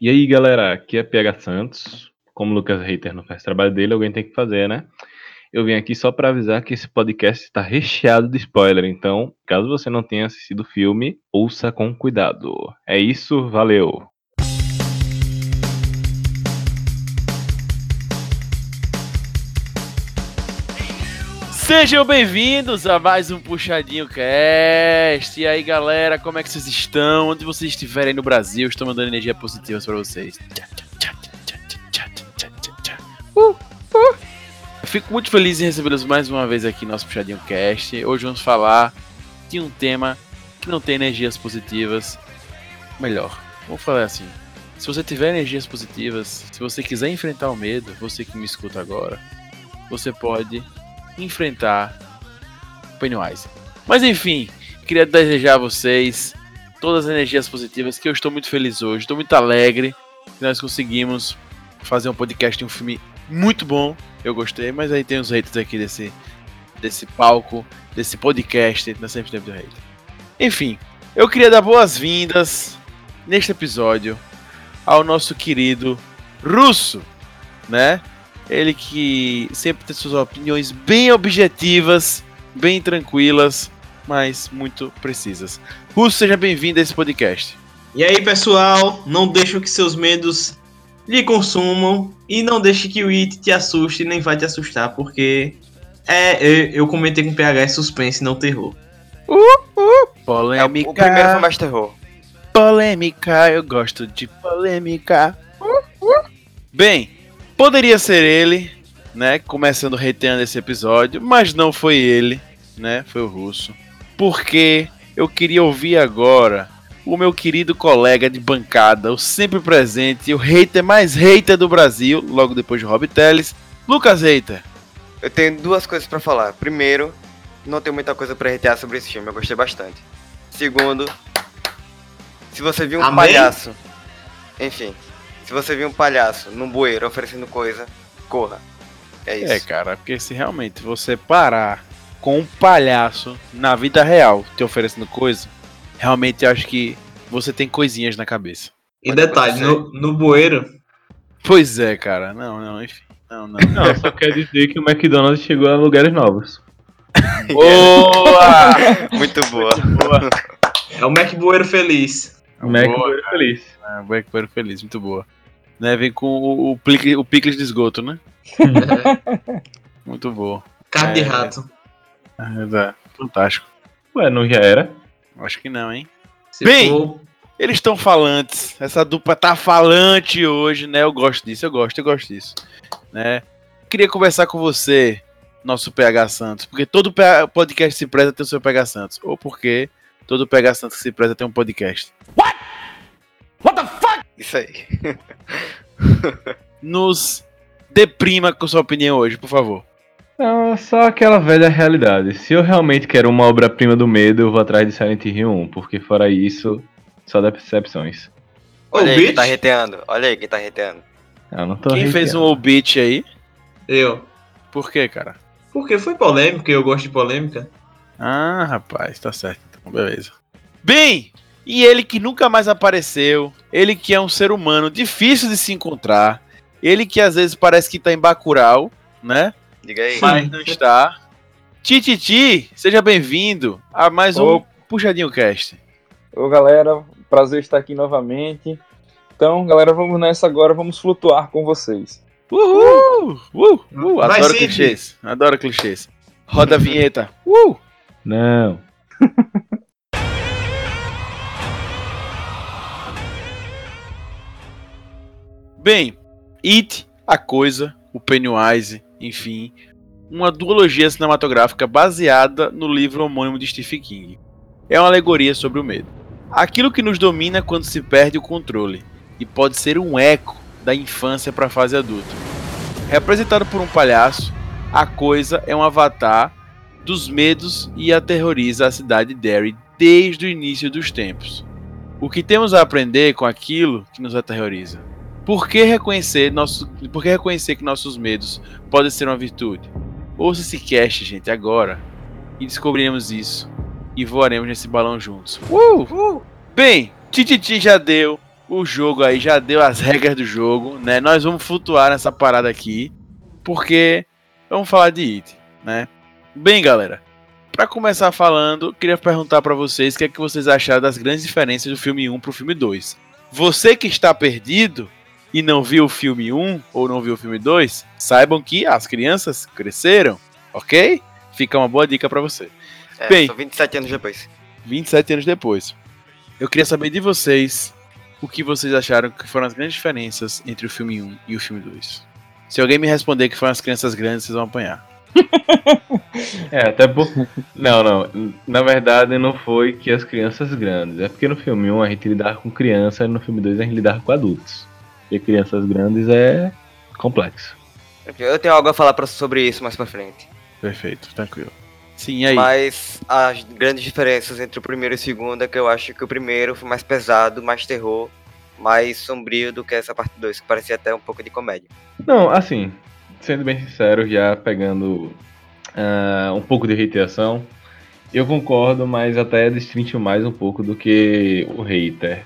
E aí, galera, aqui é PH Santos. Como o Lucas Reiter não faz trabalho dele, alguém tem que fazer, né? Eu vim aqui só para avisar que esse podcast está recheado de spoiler, então, caso você não tenha assistido o filme, ouça com cuidado. É isso, valeu! Sejam bem-vindos a mais um Puxadinho Cast. E aí, galera, como é que vocês estão? Onde vocês estiverem no Brasil, estou mandando energia positiva para vocês. Uh, uh. Fico muito feliz em recebê-los mais uma vez aqui no nosso Puxadinho Cast. Hoje vamos falar de um tema que não tem energias positivas. Melhor, vamos falar assim. Se você tiver energias positivas, se você quiser enfrentar o medo, você que me escuta agora, você pode enfrentar Pennywise. Mas enfim, queria desejar a vocês todas as energias positivas, que eu estou muito feliz hoje, estou muito alegre que nós conseguimos fazer um podcast de um filme muito bom. Eu gostei, mas aí tem os haters aqui desse, desse palco, desse podcast, nós sempre temos hater. Enfim, eu queria dar boas-vindas neste episódio ao nosso querido Russo, né? Ele que sempre tem suas opiniões bem objetivas, bem tranquilas, mas muito precisas. Russo, seja bem-vindo a esse podcast. E aí, pessoal, não deixe que seus medos lhe consumam e não deixe que o It te assuste nem vai te assustar, porque é, eu, eu comentei com o PH é suspense, não terror. Uh, uh, polêmica. É, o primeiro foi mais terror. Polêmica, eu gosto de polêmica. Uh, uh. Bem, Poderia ser ele, né? Começando reteando esse episódio, mas não foi ele, né? Foi o russo. Porque eu queria ouvir agora o meu querido colega de bancada, o sempre presente, o hater mais hater do Brasil, logo depois de Rob Teles, Lucas Hater. Eu tenho duas coisas para falar. Primeiro, não tenho muita coisa para hatear sobre esse filme, eu gostei bastante. Segundo, se você viu um Amém? palhaço, enfim, se você vir um palhaço num bueiro oferecendo coisa, corra. É isso. É, cara, porque se realmente você parar com um palhaço na vida real te oferecendo coisa, realmente acho que você tem coisinhas na cabeça. E detalhe, no, no bueiro. Pois é, cara. Não, não, enfim. Não, não. Não, só quer dizer que o McDonald's chegou a lugares novos. boa! Muito boa. Muito boa. É o Mac Bueiro feliz. O Mac Bueiro feliz. É, o Mac Bueiro feliz, muito boa. Né, vem com o, o, o picles de esgoto, né? Muito boa. Carne é, de rato. É, é, fantástico. Ué, não já era? Acho que não, hein? Se Bem, for... eles estão falantes. Essa dupla tá falante hoje, né? Eu gosto disso, eu gosto, eu gosto disso. Né? Queria conversar com você, nosso PH Santos, porque todo podcast se preza ter o seu PH Santos. Ou porque todo PH Santos se preza ter um podcast. What? Isso aí. Nos deprima com sua opinião hoje, por favor. Não, só aquela velha realidade. Se eu realmente quero uma obra-prima do medo, eu vou atrás de Silent Hill 1, porque fora isso, só decepções. Olha aí quem tá reteando, olha aí quem tá reteando. Eu não tô quem reteando. fez um obit aí? Eu. Por quê, cara? Porque foi polêmico, eu gosto de polêmica. Ah, rapaz, tá certo, então beleza. Bem, e ele que nunca mais apareceu, ele que é um ser humano difícil de se encontrar, ele que às vezes parece que tá em Bacurau, né? Diga aí. Mas não está. Tititi, seja bem-vindo a mais um Ô. Puxadinho Cast. Ô galera, prazer estar aqui novamente. Então, galera, vamos nessa agora, vamos flutuar com vocês. Uhul! Uh, uh, adoro clichês, adoro clichês. Roda a vinheta. Uh! Não. Bem, It, a coisa, o Pennywise, enfim, uma duologia cinematográfica baseada no livro homônimo de Stephen King. É uma alegoria sobre o medo. Aquilo que nos domina quando se perde o controle, e pode ser um eco da infância para a fase adulta. Representado por um palhaço, a coisa é um avatar dos medos e aterroriza a cidade de Derry desde o início dos tempos. O que temos a aprender com aquilo que nos aterroriza? Por que reconhecer, nosso, por que reconhecer que nossos medos podem ser uma virtude? Ouça esse cast, gente, agora. E descobriremos isso. E voaremos nesse balão juntos. Uh! uh! Bem, Tititi já deu o jogo aí já deu as regras do jogo, né? Nós vamos flutuar nessa parada aqui, porque vamos falar de It, né? Bem, galera, para começar falando, queria perguntar para vocês o que é que vocês acharam das grandes diferenças do filme 1 pro filme 2. Você que está perdido e não viu o filme 1 ou não viu o filme 2, saibam que as crianças cresceram, ok? Fica uma boa dica para você. É, Bem. são 27 anos depois. 27 anos depois. Eu queria saber de vocês o que vocês acharam que foram as grandes diferenças entre o filme 1 e o filme 2. Se alguém me responder que foram as crianças grandes, vocês vão apanhar. É, até por. Não, não. Na verdade, não foi que as crianças grandes. É porque no filme 1 a gente lidar com criança e no filme 2 a gente lidar com adultos. E crianças grandes é complexo. Eu tenho algo a falar pra- sobre isso mais pra frente. Perfeito, tranquilo. Sim, e aí? Mas as grandes diferenças entre o primeiro e o segundo é que eu acho que o primeiro foi mais pesado, mais terror, mais sombrio do que essa parte 2, que parecia até um pouco de comédia. Não, assim, sendo bem sincero, já pegando ah, um pouco de reiteração, eu concordo, mas até destrincho mais um pouco do que o hater.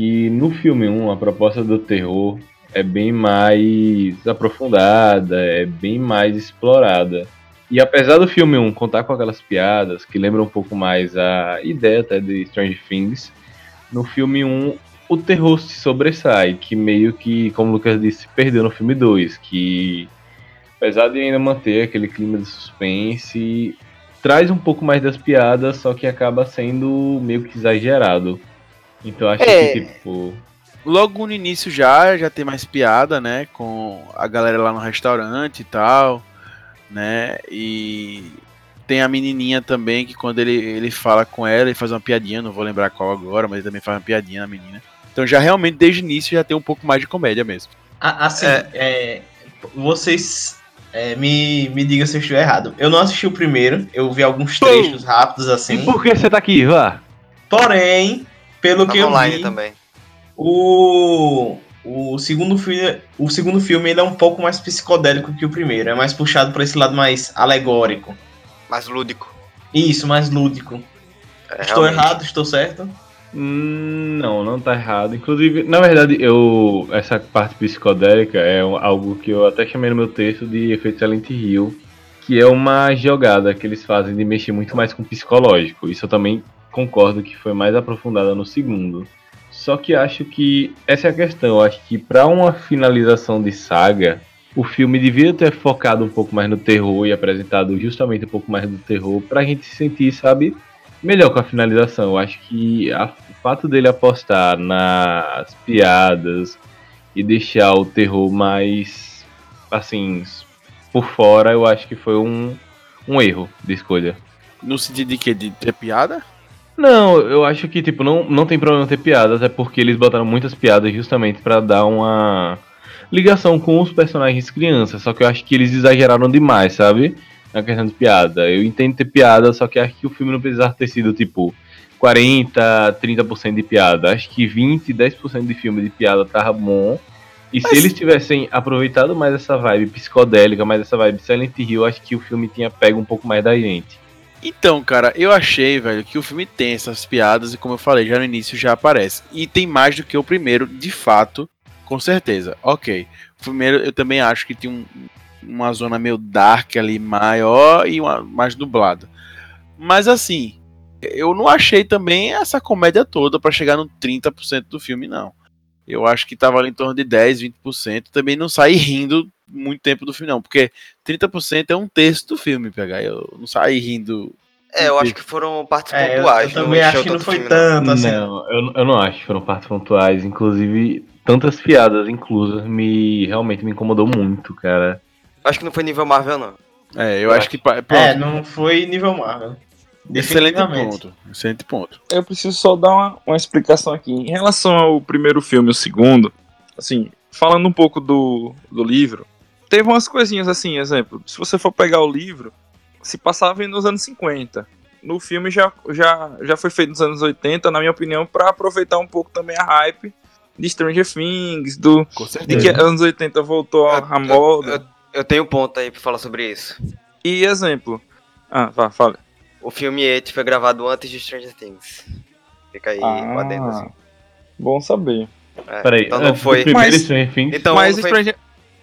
Que no filme 1 a proposta do terror é bem mais aprofundada, é bem mais explorada. E apesar do filme 1 contar com aquelas piadas que lembram um pouco mais a ideia até de Stranger Things, no filme 1 o terror se sobressai, que meio que, como o Lucas disse, perdeu no filme 2, que apesar de ainda manter aquele clima de suspense, traz um pouco mais das piadas, só que acaba sendo meio que exagerado. Então acho É. que, tipo, Logo no início já, já tem mais piada, né? Com a galera lá no restaurante e tal, né? E tem a menininha também, que quando ele, ele fala com ela, ele faz uma piadinha, não vou lembrar qual agora, mas ele também faz uma piadinha na menina. Então já realmente, desde o início, já tem um pouco mais de comédia mesmo. Assim, é, vocês é, me, me digam se eu estiver errado. Eu não assisti o primeiro, eu vi alguns trechos rápidos e assim. por que você tá aqui, vá? Porém, pelo que Tava eu vi, também. o, o, segundo filme, o segundo filme ele é um pouco mais psicodélico que o primeiro. É mais puxado para esse lado mais alegórico. Mais lúdico. Isso, mais lúdico. É, Estou realmente. errado, estou certo? Hum, Não, não tá errado. Inclusive, na verdade, eu essa parte psicodélica é algo que eu até chamei no meu texto de efeito Silent Hill, que é uma jogada que eles fazem de mexer muito mais com o psicológico. Isso eu também concordo que foi mais aprofundada no segundo. Só que acho que essa é a questão. Eu acho que para uma finalização de saga, o filme devia ter focado um pouco mais no terror e apresentado justamente um pouco mais do terror pra gente se sentir, sabe, melhor com a finalização. Eu acho que a- o fato dele apostar nas piadas e deixar o terror mais assim por fora, eu acho que foi um, um erro de escolha. No sentido de que? De ter piada? Não, eu acho que tipo não, não tem problema ter piadas, é porque eles botaram muitas piadas justamente pra dar uma ligação com os personagens crianças, só que eu acho que eles exageraram demais, sabe? Na questão de piada. Eu entendo ter piada, só que acho que o filme não precisava ter sido tipo 40, 30% de piada. Acho que 20, 10% de filme de piada tava bom. E se eles tivessem aproveitado mais essa vibe psicodélica, mais essa vibe Silent Hill, acho que o filme tinha pego um pouco mais da gente. Então, cara, eu achei, velho, que o filme tem essas piadas e como eu falei, já no início já aparece. E tem mais do que o primeiro, de fato, com certeza. Ok. O primeiro eu também acho que tem um- uma zona meio dark ali maior e uma mais dublada. Mas assim, eu não achei também essa comédia toda pra chegar no 30% do filme, não. Eu acho que tava ali em torno de 10, 20%. Também não saí rindo muito tempo do filme, não, porque 30% é um terço do filme, pegar. Eu não saí rindo. É, eu acho que foram partes É, eu, pontuais. eu também acho que não foi filme, tanto assim. Não, eu, eu não acho que foram partes pontuais. Inclusive, tantas piadas inclusas me realmente me incomodou muito, cara. Acho que não foi nível Marvel, não. É, eu Eu acho que. pa- Pronto, É, não foi nível Marvel. Excelente ponto. Excelente ponto. Eu preciso só dar uma, uma explicação aqui. Em relação ao primeiro filme e o segundo, assim, falando um pouco do, do livro, teve umas coisinhas assim, exemplo, se você for pegar o livro, se passava nos anos 50. No filme já, já, já foi feito nos anos 80, na minha opinião, para aproveitar um pouco também a hype de Stranger Things, do, de que anos 80 voltou a, a Eu- moda. eu- Eu tenho um ponto aí pra falar sobre isso. E exemplo. Ah, vá, fala. O filme It foi gravado antes de Stranger Things. Fica aí um adendo, assim. Bom saber. É, Peraí, então não antes do foi. primeiro Mas- Stranger Things, Então, mas, foi- Stranger,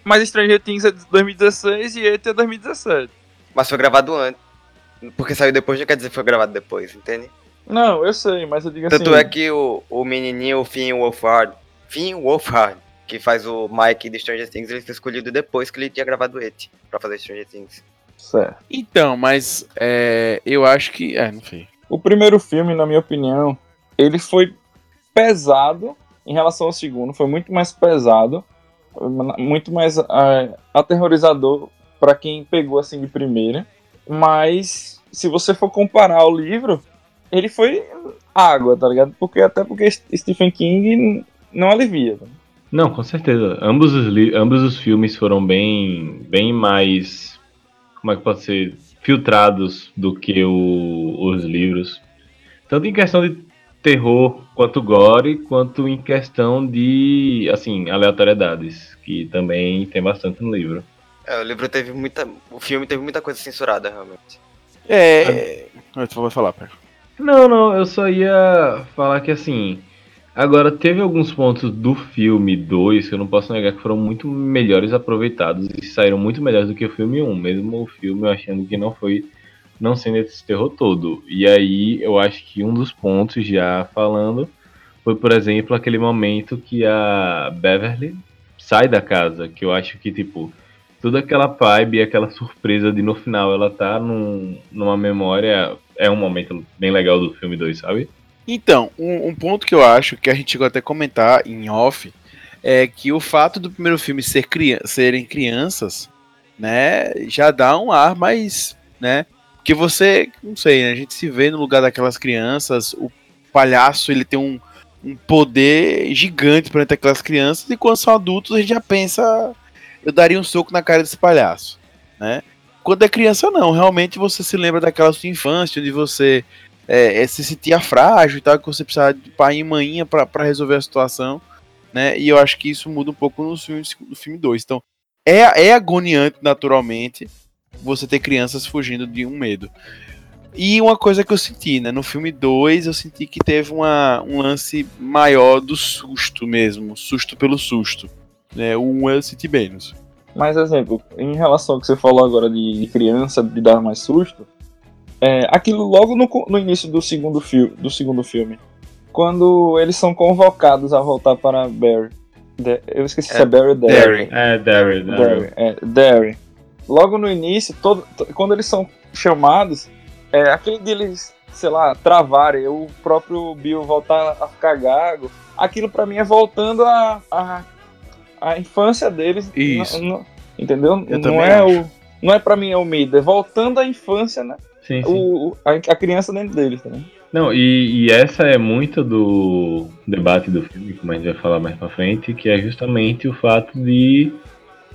mas Stranger Things é de 2016 e ET é 2017. mas foi gravado antes. Porque saiu depois, não quer dizer que foi gravado depois, entende? Não, eu sei, mas eu digo Tanto assim. é que o, o menininho, o Finn Wolfhard, Finn Wolfhard, que faz o Mike de Stranger Things, ele foi escolhido depois que ele tinha gravado It pra fazer Stranger Things. Certo. Então, mas é, eu acho que. É, não sei. O primeiro filme, na minha opinião, ele foi pesado em relação ao segundo, foi muito mais pesado, muito mais ah, aterrorizador pra quem pegou assim de primeira. Mas se você for comparar o livro, ele foi água, tá ligado? Porque até porque Stephen King não alivia. tá? Não, com certeza. Ambos os, ambos os filmes foram bem, bem mais. Como é que pode ser? Filtrados do que o- os livros. Tanto em questão de terror, quanto gore, quanto em questão de, assim, aleatoriedades. Que também tem bastante no livro. É, o livro teve muita. O filme teve muita coisa censurada, realmente. É. Tu vai falar, pera. Não, não, eu só ia falar que assim. Agora, teve alguns pontos do filme 2 que eu não posso negar que foram muito melhores aproveitados e saíram muito melhores do que o filme 1, mesmo o filme eu achando que não foi. Não sendo esse terror todo. E aí, eu acho que um dos pontos, já falando, foi, por exemplo, aquele momento que a Beverly sai da casa, que eu acho que, tipo, toda aquela vibe, aquela surpresa de no final ela tá num, numa memória é um momento bem legal do filme 2, sabe? Então, um, um ponto que eu acho que a gente chegou até a comentar em off é que o fato do primeiro filme ser cria serem crianças, né, já dá um ar mais, né, que você, não sei, né, a gente se vê no lugar daquelas crianças, o palhaço ele tem um, um poder gigante perante aquelas crianças e quando são adultos a gente já pensa, eu daria um soco na cara desse palhaço, né? Quando é criança não, realmente você se lembra daquela sua infância onde você é, é, se sentia frágil e tal, que você precisava de pai e maninha pra pra resolver a situação, né? E eu acho que isso muda um pouco no filme, no filme 2. Então, é, é agoniante, naturalmente, você ter crianças fugindo de um medo. E uma coisa que eu senti, né? No filme 2, eu senti que teve uma, um lance maior do susto mesmo, susto pelo susto. Né? O 1 eu senti menos. Mas, exemplo, em relação ao que você falou agora de criança, de dar mais susto, é, aquilo logo no, no início do segundo, do segundo filme, quando eles são convocados a voltar para Barry. De- eu esqueci se é Barry ou Derry. É, Daryl. Derry, é, Derry. Logo no início, todo, to- quando eles são chamados, é aquele deles, sei lá, travarem, o próprio Bill voltar a ficar gago, aquilo pra mim é voltando a, a, a infância deles. Isso. Entendeu? Eu não é acho. o não é pra mim é o medo, é voltando à infância, né? Sim, sim. O, a, a criança dentro deles, tá? Não, e, e essa é muito do debate do filme, como a gente vai falar mais pra frente, que é justamente o fato de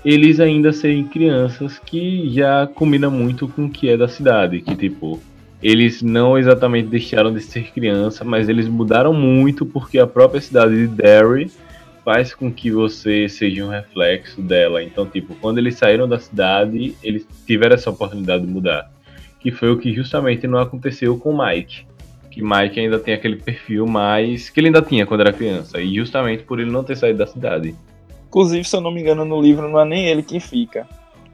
eles ainda serem crianças que já combina muito com o que é da cidade, que tipo, eles não exatamente deixaram de ser criança, mas eles mudaram muito porque a própria cidade de Derry faz com que você seja um reflexo dela. Então, tipo, quando eles saíram da cidade, eles tiveram essa oportunidade de mudar. Que foi o que justamente não aconteceu com o Mike que Mike ainda tem aquele perfil mais que ele ainda tinha quando era criança e justamente por ele não ter saído da cidade. Inclusive, se eu não me engano, no livro não é nem ele quem fica.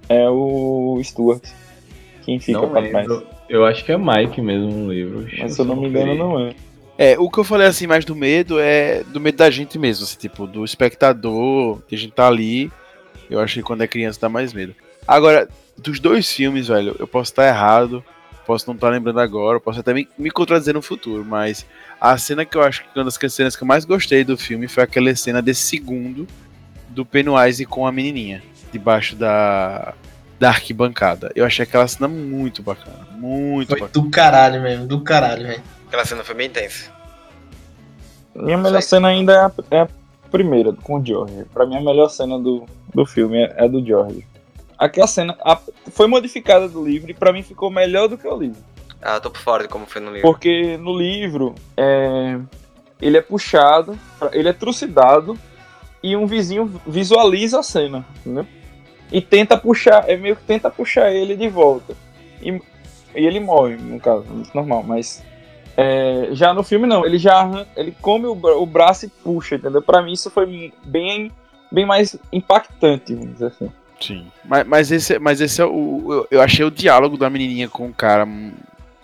É o Stuart. Quem fica não pra trás. lembro. Eu acho que é Mike mesmo no livro. Mas se eu não me engano, não é. É, o que eu falei assim mais do medo é do medo da gente mesmo, assim, tipo, do espectador, que a gente tá ali. Eu acho que quando é criança dá mais medo. Agora, dos dois filmes, velho, eu posso estar errado, posso não estar lembrando agora, posso até me, me contradizer no futuro, mas a cena que eu acho que uma das cenas que eu mais gostei do filme foi aquela cena desse segundo do Pennywise com a menininha, debaixo da, da arquibancada. Eu achei aquela cena muito bacana, muito Foi bacana. do caralho mesmo, do caralho, velho. Aquela cena foi bem intensa. Minha melhor cena ainda é a, é a primeira, com o George. Pra mim, a melhor cena do, do filme é, é do George. Aquela cena a- foi modificada do livro e pra mim ficou melhor do que o livro. Ah, eu tô por fora de como foi no livro. Porque no livro, é, ele é puxado, ele é trucidado e um vizinho visualiza a cena, entendeu? E tenta puxar, é meio que tenta puxar ele de volta. E, e ele morre, no caso, normal, mas É, já no filme não, ele já ele come o, o braço e puxa, entendeu? Pra mim isso foi bem, bem mais impactante, vamos dizer assim. Sim. Mas, mas esse, mas esse é o. Eu, eu achei o diálogo da menininha com o cara mu-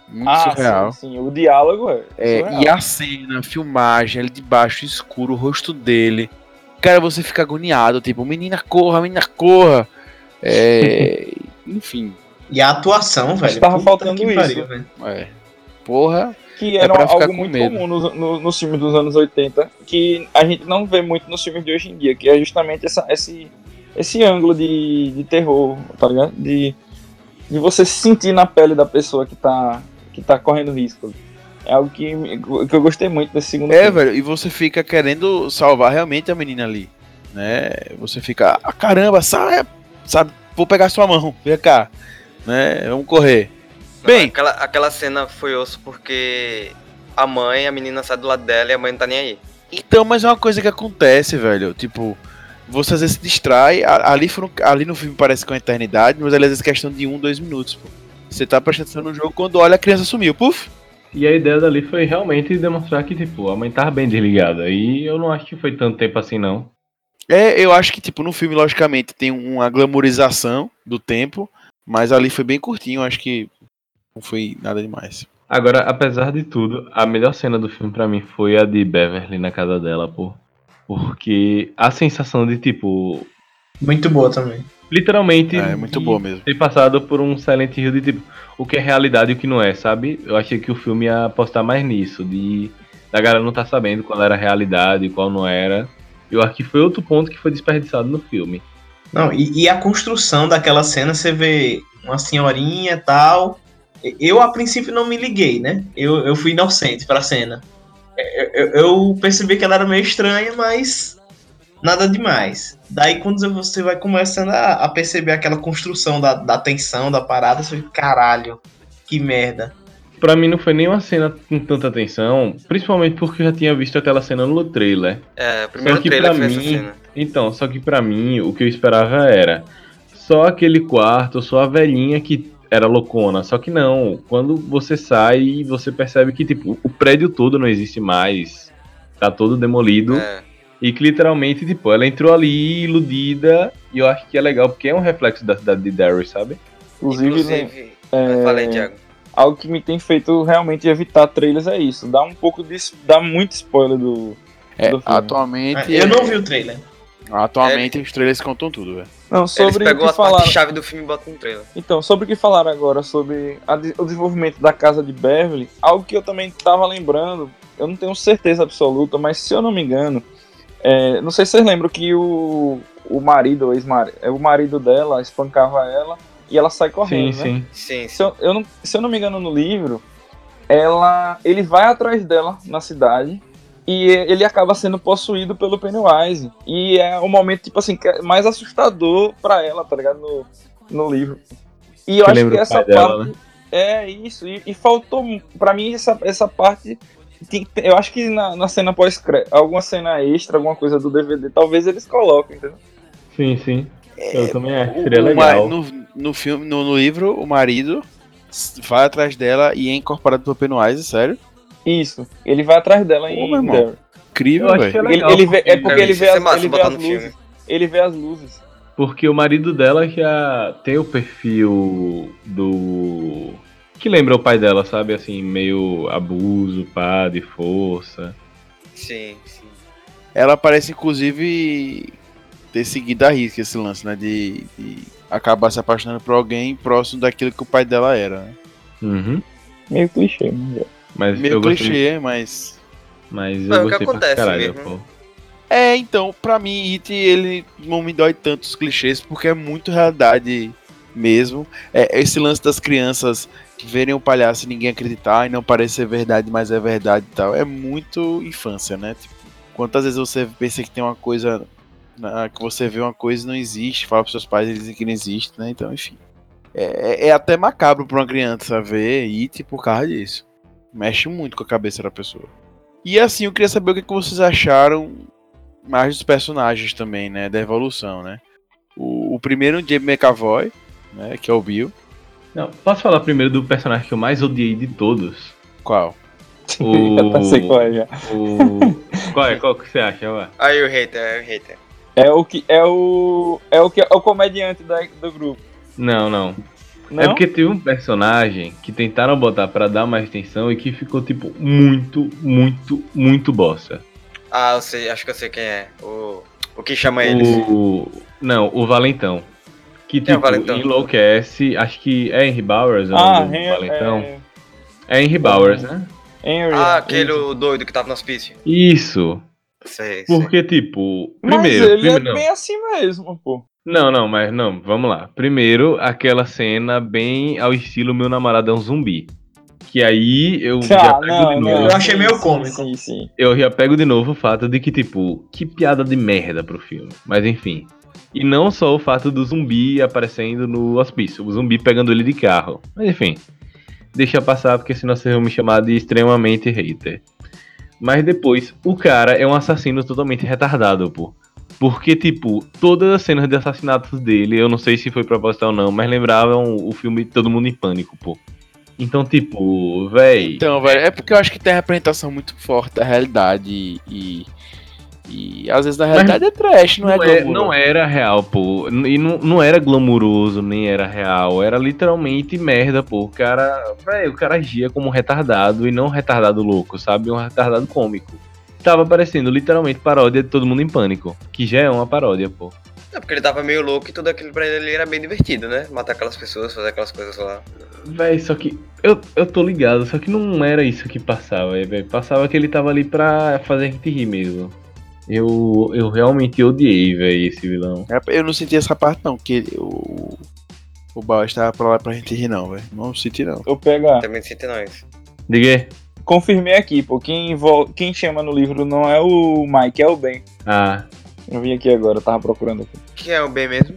muito surreal. Ah, sim, sim, o diálogo é. É, surreal. e a cena, a filmagem, ele de baixo escuro, o rosto dele. Cara, você fica agoniado, tipo, menina corra, menina corra. É, enfim, E a atuação, velho. tava faltando que isso. pariu, velho. é. Porra. que É era pra ficar algo com muito medo. comum nos no, nos filmes dos anos 80, que a gente não vê muito nos filmes de hoje em dia, que é justamente essa, esse, esse ângulo de, de terror, tá ligado? De, de você se sentir na pele da pessoa que tá, que tá correndo risco. É algo que, que eu gostei muito desse segundo É, filme. velho, e você fica querendo salvar realmente a menina ali, né? Você fica, ah, caramba, sai, sabe, vou pegar sua mão, vem cá, né? Vamos correr. Bem- aquela, aquela cena foi osso porque a mãe, a menina sai do lado dela e a mãe não tá nem aí. Então, mas é uma coisa que acontece, velho, tipo, você às vezes se distrai, ali, foram, ali no filme parece que é uma eternidade, mas ali às vezes é questão de um, dois minutos, pô. Você tá prestando atenção no jogo, quando olha a criança sumiu, puf! E a ideia dali foi realmente demonstrar que, tipo, a mãe tava bem desligada. E eu não acho que foi tanto tempo assim, não. É, eu acho que, tipo, no filme, logicamente, tem uma glamorização do tempo, mas ali foi bem curtinho, acho que não foi nada demais. Agora, apesar de tudo, a melhor cena do filme pra mim foi a de Beverly na casa dela, pô. Porque a sensação de, tipo, Muito boa também. literalmente. É, é muito boa mesmo. Ter passado por um Silent Hill de, tipo, o que é realidade e o que não é, sabe? Eu achei que o filme ia apostar mais nisso, de. Da galera não tá sabendo qual era a realidade e qual não era. Eu acho que foi outro ponto que foi desperdiçado no filme. Não, e, e a construção daquela cena, você vê uma senhorinha e tal. Eu, a princípio, não me liguei, né? Eu, eu fui inocente pra cena. Eu, eu- eu percebi que ela era meio estranha, mas nada demais. Daí, quando você vai começando a, a perceber aquela construção da, da tensão, da parada, você fica, caralho, que merda. Pra mim não foi nem uma cena com tanta atenção, principalmente porque eu já tinha visto aquela cena no trailer. É, o primeiro Só que trailer pra essa mim- cena. Então, só que pra mim o que eu esperava era só aquele quarto, só a velhinha que era loucona. Só que não, quando você sai, você percebe que tipo, o prédio todo não existe mais. Tá todo demolido. É, E que literalmente, tipo, ela entrou ali iludida. E eu acho que é legal, porque é um reflexo da cidade de Derry, sabe? Inclusive, né, inclusive, é... falei, Thiago. algo que me tem feito realmente evitar trailers é isso. Dá um pouco de. dá muito spoiler do. É, do filme. atualmente. Eu não vi o trailer. Atualmente os trailers contam tudo, velho. Não, Eles sobre o pegou que falaram. partes-chave do filme e botam no trailer. Então, sobre o que falaram agora, sobre a de- o desenvolvimento da casa de Beverly, algo que eu também estava lembrando, eu não tenho certeza absoluta, mas se eu não me engano, é, não sei se vocês lembram que o, o marido, o ex-marido, o marido dela espancava ela e ela sai Sim, correndo, né? sim. Sim, Se eu, eu não, se eu não me engano no livro, ela, ele vai atrás dela na cidade e ele acaba sendo possuído pelo Pennywise. E é um momento, tipo assim, que é mais assustador pra ela, tá ligado? No, no livro. E eu Que acho que o essa parte. dela, né? É isso. E, e faltou, pra mim, essa, essa parte. tem- eu acho que na, na cena pós alguma cena extra, alguma coisa do DVD, talvez eles coloquem, entendeu? Sim, sim. Eu também acho O- seria o legal. No, no filme, no, no livro, o marido vai atrás dela e é incorporado pelo Pennywise, sério? Isso. Ele vai atrás dela Pô, em. Derry. Incrível, que é velho. Ele, ele vê, é porque ele Isso vê é as, massa ele vê as filme. luzes. Ele vê as luzes. Porque o marido dela já tem o perfil do. Que lembra o pai dela, sabe? Assim, meio abuso, pá, de força. Sim, sim. Ela parece, inclusive, ter seguido a risca esse lance, né? De, de acabar se apaixonando por alguém próximo daquilo que o pai dela era, né? Uhum. Meio clichê, mas é. Mas Meio eu gostei. clichê, mas. Mas é eu o que gostei pra caralho, mesmo. pô. É, então, pra mim, It, ele não me dói tantos clichês, porque é muito realidade mesmo. É, esse lance das crianças verem o palhaço e ninguém acreditar e não parecer verdade, mas é verdade e tal. É muito infância, né? Tipo, quantas vezes você pensa que tem uma coisa. na- que você vê uma coisa e não existe, fala pros seus pais eles dizem que não existe, né? Então, enfim. É, é até macabro pra uma criança ver It por causa disso. Mexe muito com a cabeça da pessoa. E assim, eu queria saber o que que vocês acharam mais dos personagens também, né? Da evolução, né? O, o primeiro, James McAvoy, né? Que é o Bill. Não, posso falar primeiro do personagem que eu mais odiei de todos? Qual? Eu O, sei qual é já. o... Qual é? Qual que você acha, ué? Aí o hater, aí o hater. É o que é o é o que é o comediante da, do grupo. Não, não. Não? É porque teve um personagem que tentaram botar pra dar mais tensão e que ficou, tipo, muito, muito, muito bosta. Ah, eu sei, acho que eu sei quem é. O, o que chama eles. O. Não, o Valentão. Que, Quem é o tipo, Valentão? enlouquece. Acho que é Henry Bowers, o Ah, nome do Henry, Valentão. é, É Henry Bowers, né? Henry. Ah, aquele o doido que tava no hospício. Isso. Sei, sei. Porque, tipo, Mas primeiro. ele primeiro é não. bem assim mesmo, pô. Não, não, mas não, vamos lá. Primeiro, aquela cena bem ao estilo Meu Namorado é um Zumbi. Que aí eu já Ah, pego não, de não. novo. Eu achei meio Sim, cômico. Sim, sim. Eu já pego de novo o fato de que, tipo, que piada de merda pro filme. Mas enfim. E não só o fato do zumbi aparecendo no hospício, o zumbi pegando ele de carro. Mas enfim. Deixa passar, porque senão vocês vão me chamar de extremamente hater. Mas depois, o cara é um assassino totalmente retardado, pô. Porque, tipo, todas as cenas de assassinatos dele, eu não sei se foi proposital ou não, mas lembravam o filme Todo Mundo em Pânico, pô. Então, tipo, véi. Então, velho, é porque eu acho que tem a representação muito forte da realidade e. E às vezes na realidade é trash, não, Não, é é- não era real, pô. E não, não era glamuroso, nem era real. Era literalmente merda, pô. O cara. Véi, o cara agia como um retardado e não um retardado louco, sabe? Um retardado cômico. Tava parecendo literalmente paródia de Todo Mundo em Pânico. Que já é uma paródia, pô. É porque ele tava meio louco e tudo aquilo pra ele era bem divertido, né? Matar aquelas pessoas, fazer aquelas coisas lá. Véi, só que. Eu, eu tô ligado, só que não era isso que passava, véi. Passava que ele tava ali pra fazer a gente rir mesmo. Eu, eu realmente odiei, véi, esse vilão. É, Eu não senti essa parte, não, que ele- o. O Bauer estava pra lá pra gente rir, não, velho. Não senti, não. Eu pegar. Também senti nós. Diga aí. Confirmei aqui, pô. Quem, vol- quem chama no livro não é o Mike, é o Ben. Ah, Eu vim aqui agora, eu tava procurando aqui. Quem é o B mesmo?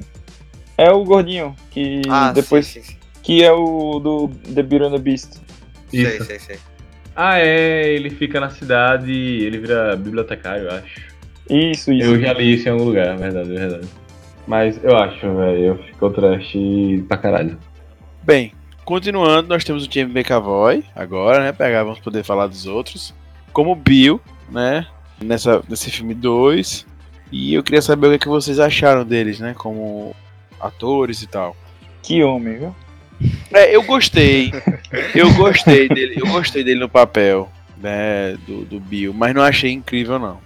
É o gordinho, que ah, depois. sim, sim, sim. Que é o do The Beauty and the Beast. Sei, Isso. sei, sei. Ah, é, ele fica na cidade, ele vira bibliotecário, eu acho. Isso, isso. Eu já li isso em algum lugar, verdade, verdade. Mas eu acho, velho, ficou trash pra caralho. Bem, continuando, nós temos o James McAvoy agora, né? Pegar, vamos poder falar dos outros. Como Bill, né? Nessa, nesse filme 2. E eu queria saber o que, é que vocês acharam deles, né? Como atores e tal. Que homem, viu? É, eu gostei. eu gostei dele. Eu gostei dele no papel, né? Do, do Bill, mas não achei incrível, não.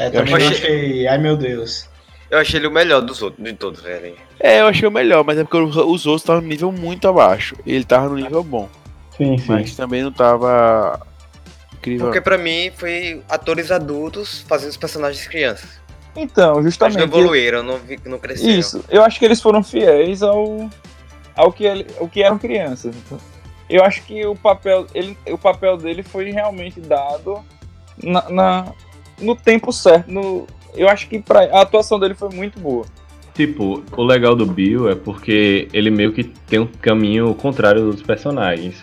É, também achei- achei. Ai meu Deus. Eu achei ele o melhor dos outros, de todos, velho. É, eu achei o melhor, mas é porque os os outros estavam no nível muito abaixo. Ele tava no nível bom. Sim, Mas também não tava incrível. Porque pra mim foi atores adultos fazendo os personagens crianças. Então, Mas não justamente. evoluíram, não, vi- não cresceram. Isso, eu acho que eles foram fiéis ao, ao, que, ele, ao que eram crianças. então. Eu acho que o papel, ele, o papel dele foi realmente dado na, na- no tempo certo. No, eu acho que pra, a atuação dele foi muito boa. Tipo, o legal do Bill é porque ele meio que tem um caminho contrário dos personagens.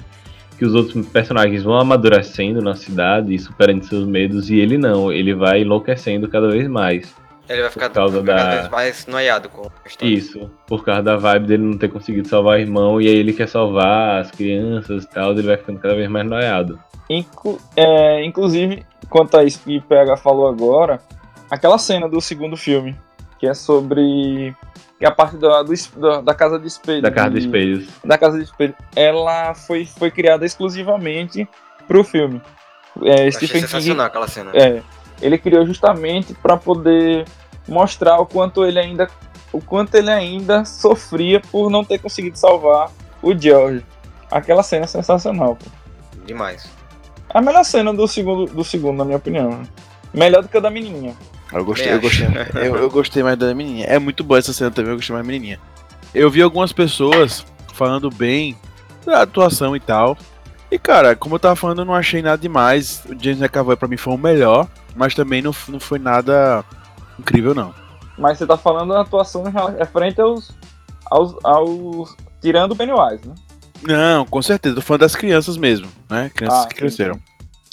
Que os outros personagens vão amadurecendo na cidade e superando seus medos, e ele não, ele vai enlouquecendo cada vez mais. Ele vai ficar Por causa cada da- vez mais noiado com a história. Isso, por causa da vibe dele não ter conseguido salvar o irmão, e aí ele quer salvar as crianças e tal, ele vai ficando cada vez mais noiado. Inclu- é, inclusive, quanto a isso que o PH falou agora, aquela cena do segundo filme, que é sobre que a parte da, do da, da casa de espelho. Da Casa de- Espelhos. da Casa de Espelho, ela foi, foi criada exclusivamente pro filme. É, Achei Stephen King, sensacional aquela cena. é, ele criou justamente para poder mostrar o quanto ele ainda o quanto ele ainda sofria por não ter conseguido salvar o George. Aquela cena é sensacional. Pô. Demais. É a melhor cena do segundo, do segundo, na minha opinião. Melhor do que a da menininha. Eu gostei, eu gostei, eu, eu gostei mais da menininha. É muito boa essa cena também, eu gostei mais da menininha. Eu vi algumas pessoas falando bem da atuação e tal. E cara, como eu tava falando, eu não achei nada demais. O James McAvoy pra mim foi o melhor, mas também não, não foi nada incrível não. Mas você tá falando da atuação referente aos, aos, aos tirando o Pennywise, né? Não, com certeza, tô falando das crianças mesmo, né? Crianças Ah, que cresceram.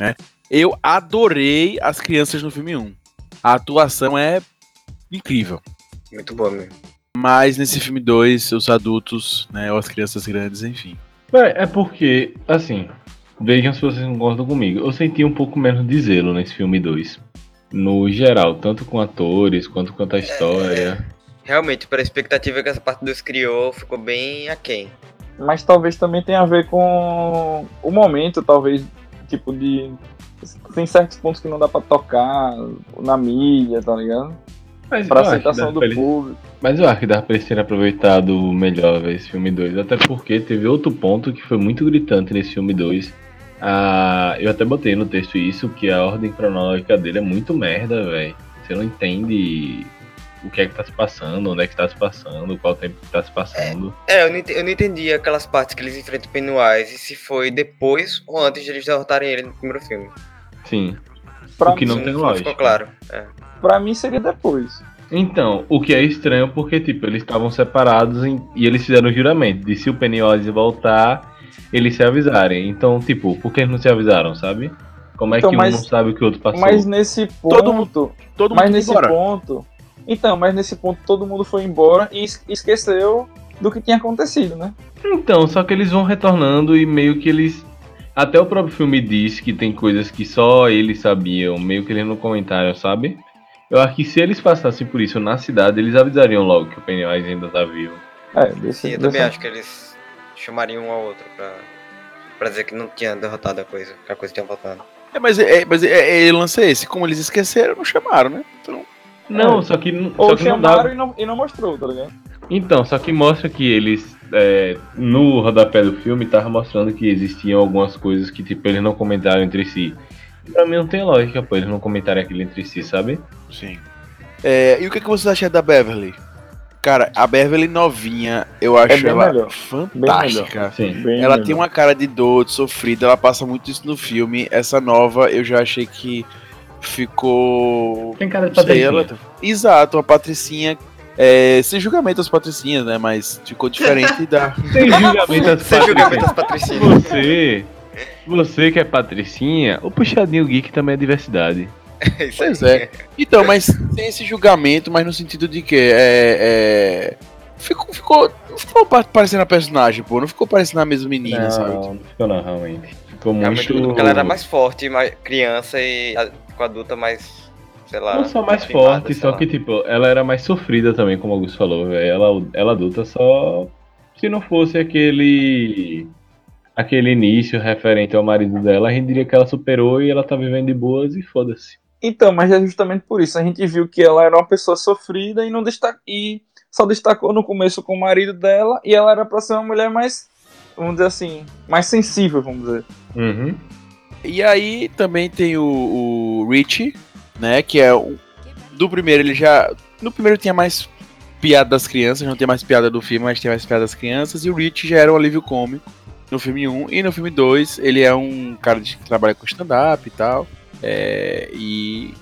Né? Eu adorei as crianças no filme 1. A atuação é incrível. Muito boa mesmo. Mas nesse filme 2, os adultos, né, ou as crianças grandes, enfim. Véi, É porque, assim, Vejam se vocês concordam comigo. Eu senti um pouco menos de zelo nesse filme 2. No geral, tanto com atores quanto quanto a história. Realmente, para a expectativa que essa parte 2 criou, ficou bem aquém. Mas talvez também tenha a ver com o momento, talvez, tipo, de. Tem certos pontos que não dá pra tocar na mídia, tá ligado? Mas Pra aceitação do público. Mas eu acho que dá pra eles terem aproveitado melhor véi, esse filme 2. Até porque teve outro ponto que foi muito gritante nesse filme 2. Ah, eu até botei no texto isso, que a ordem cronológica dele é muito merda, velho. Você não entende o que é que tá se passando, onde é que tá se passando, qual tempo que tá se passando. É, eu não, ente- eu não entendi aquelas partes que eles enfrentam o Pennywise e se foi depois ou antes de eles derrotarem ele no primeiro filme. Sim. Pra, o que mim, não tem não lógica. ficou claro. É. pra mim seria depois. Então, o que é estranho porque, tipo, eles estavam separados em- e eles fizeram o juramento de se o Pennywise voltar, eles se avisarem. Então, tipo, por que eles não se avisaram, sabe? Como é Então, que um mas- não sabe o que o outro passou? Mas nesse ponto. Todo mundo- Todo mas mundo nesse embora. ponto. Então, mas nesse ponto todo mundo foi embora e es- esqueceu do que tinha acontecido, né? Então, só que eles vão retornando e meio que eles. Até o próprio filme diz que tem coisas que só eles sabiam, meio que eles não comentaram, sabe? Eu acho que se eles passassem por isso na cidade, eles avisariam logo que o Pennywise ainda tá vivo. É, desse, Sim, eu também desse- acho que eles chamariam um ao outro pra, pra dizer que não tinha derrotado a coisa, que a coisa tinha voltado. É, mas é, mas é, é, o lance é esse. Como eles esqueceram, não chamaram, né? Então, Não, É. só que, Ou só que não chamaram dá. e, não, e não mostrou, tá ligado? Então, só que mostra que eles. é, no rodapé do filme tava mostrando que existiam algumas coisas que, tipo, eles não comentaram entre si. E pra mim não tem lógica, pô, eles não comentarem aquilo entre si, sabe? sim. É, e o que, que vocês acham da Beverly? Cara, a Beverly novinha, eu acho É bem ela melhor. fantástica. Sim. Bem Ela melhor. tem uma cara de dor, de sofrida, ela passa muito isso no filme. Essa nova, eu já achei que ficou. Tem cara de patricinha. ela... Exato, uma patricinha. É, sem julgamento às patricinhas, né? Mas ficou diferente da. Sem julgamento às Sem julgamento patricinhas. às patricinhas. Você, você que é patricinha, o puxadinho geek também é diversidade. É isso Pois aí. é. Então, mas sem esse julgamento, mas no sentido de que é. é... Ficou, ficou, não ficou pa- parecendo a personagem, pô. Não ficou parecendo a mesma menina, sabe? Não, não ficou não, realmente. Ficou Realmente, muito... ela era mais forte, mais criança e a- com adulta mais, sei lá. Não só mais forte, sei só lá. que, tipo, ela era mais sofrida também, como o Augusto falou, velho. Ela, ela adulta só... Se não fosse aquele... Aquele início referente ao marido dela, a gente diria que ela superou e ela tá vivendo de boas e foda-se. Então, mas é justamente por isso. A gente viu que ela era uma pessoa sofrida e não destaca... e só destacou no começo com o marido dela e ela era pra ser uma mulher mais, vamos dizer assim, mais sensível, vamos dizer. Uhum. E aí também tem o, o Richie, né? Que é o. Do primeiro, ele já. No primeiro tinha mais piada das crianças, não tem mais piada do filme, mas tem mais piada das crianças. E o Richie já era um alívio cômico no filme 1. E no filme 2, ele é um cara que trabalha com stand-up e tal. é, e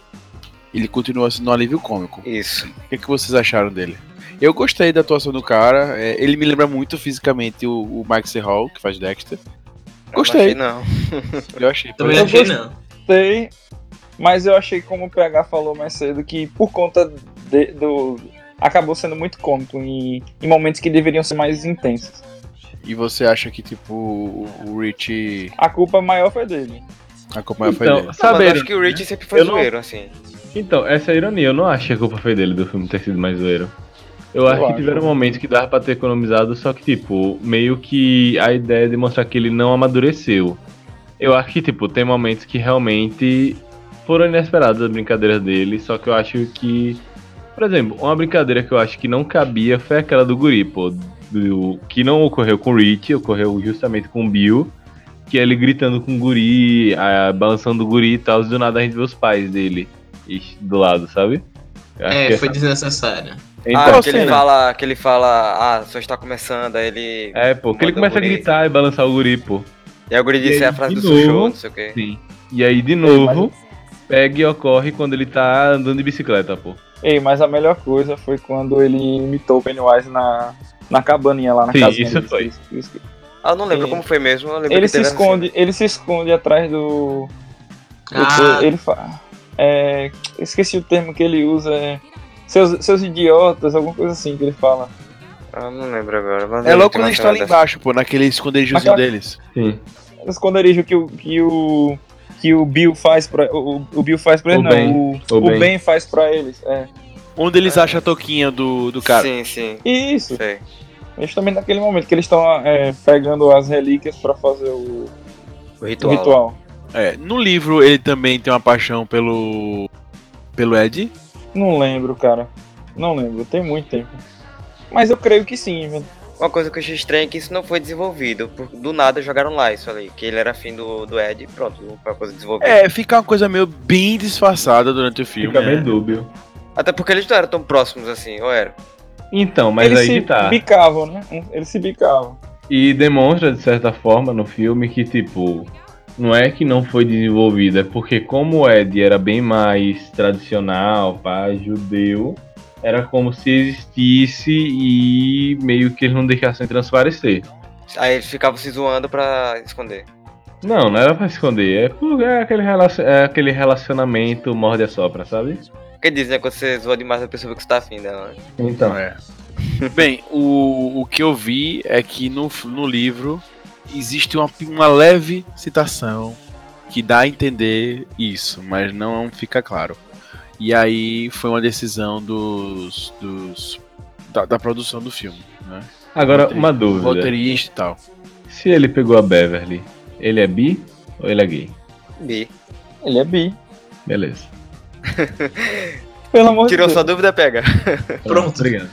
ele continua sendo um alívio cômico. Isso. O que, que vocês acharam dele? Eu gostei da atuação do cara. é, ele me lembra muito fisicamente o, o Mike. Hall, que faz Dexter. Gostei. Não, achei, não. Eu achei. Também Eu não achei, gost- não. Gostei, mas eu achei, como o PH falou mais cedo, que por conta de- do. acabou sendo muito cômico em, em momentos que deveriam ser mais intensos. E você acha que, tipo, o o Rich A culpa maior foi dele. acompanha foi Então, dele? Não, mas sabe, eu acho que o Rich sempre foi Eu não- zoeiro, assim. Então, essa é a ironia. Eu não acho que a culpa foi dele do filme ter sido mais zoeiro. Eu, Eu acho que tiveram momentos que dava pra ter economizado, só que, tipo, meio que a ideia de mostrar que ele não amadureceu. Eu acho que, tipo, tem momentos que realmente foram inesperadas as brincadeiras dele, só que eu acho que. Por exemplo, uma brincadeira que eu acho que não cabia foi aquela do guri, pô. do- que não ocorreu com o Rich, ocorreu justamente com o Bill. Que é ele gritando com o guri, ah, balançando o guri e tal, e do nada a gente vê os pais dele do lado, sabe? É, foi essa- desnecessário. Então, ah, que ele cena? fala, que ele fala, ah, só está começando, aí ele. É, pô, que ele começa a gritar e balançar o guri, pô. E aí o guri disse E aí, a frase do seu show, novo, não sei o quê. Sim. E aí, de novo, pega e ocorre quando ele tá andando de bicicleta, pô. Ei, mas a melhor coisa foi quando ele imitou o Pennywise na, na cabaninha lá na Sim, casinha isso foi. Isso- isso- Ah, eu não lembro Sim. como foi mesmo. Eu lembro Ele se esconde, ele se esconde atrás do. do Ah. Ele fala. É, esqueci o termo que ele usa. É, seus, seus idiotas, alguma coisa assim que ele fala. Ah, não lembro agora. mas É eu logo quando eles estão ali embaixo, pô, naquele esconderijozinho Aquela- deles. Sim. esconderijo que o, que o, que o Bill faz pra. O, o Bill faz pra eles, O não. Ben. O, O o Ben. ben. faz pra eles. É. Onde eles acham a toquinha do, do cara. Sim, sim. Isso. Sei. Justamente naquele momento que eles estão é, pegando as relíquias pra fazer o, O o ritual. ritual. É, no livro ele também tem uma paixão pelo. pelo Ed. Não lembro, cara. Não lembro, tem muito tempo. Mas eu creio que sim, velho. Uma coisa que eu achei estranha é que isso não foi desenvolvido. Por, do nada jogaram lá isso ali. Que ele era afim do, do Ed e pronto, foi uma coisa desenvolvida. É, fica uma coisa meio bem disfarçada durante o filme. Fica bem né? dúbio. Até porque eles não eram tão próximos assim, ou era? Então, mas eles aí se que tá. bicavam, né? Eles se bicavam. E demonstra, de certa forma, no filme que, tipo, não é que não foi desenvolvido, é porque como o Ed era bem mais tradicional, pai, judeu, era como se existisse e meio que eles não deixassem transparecer. Aí eles ficavam se zoando pra esconder. Não, não era pra esconder, é, porque é aquele, relacion- é aquele relacionamento morde a sopra, sabe? Porque dizem, né? Quando você zoa demais a pessoa vê que você tá afim dela, né? Então, É. Bem, o, o que eu vi é que no, no livro existe uma, uma leve citação que dá a entender isso, mas não fica claro. E aí foi uma decisão dos, dos da, da produção do filme, né? agora Roteirista- uma dúvida. Roteirista e tal. Se ele pegou a Beverly, ele é bi ou ele é gay? Bi. Ele é bi. Beleza. Pelo amor Tirou de sua dúvida, pega. Pronto. Obrigado.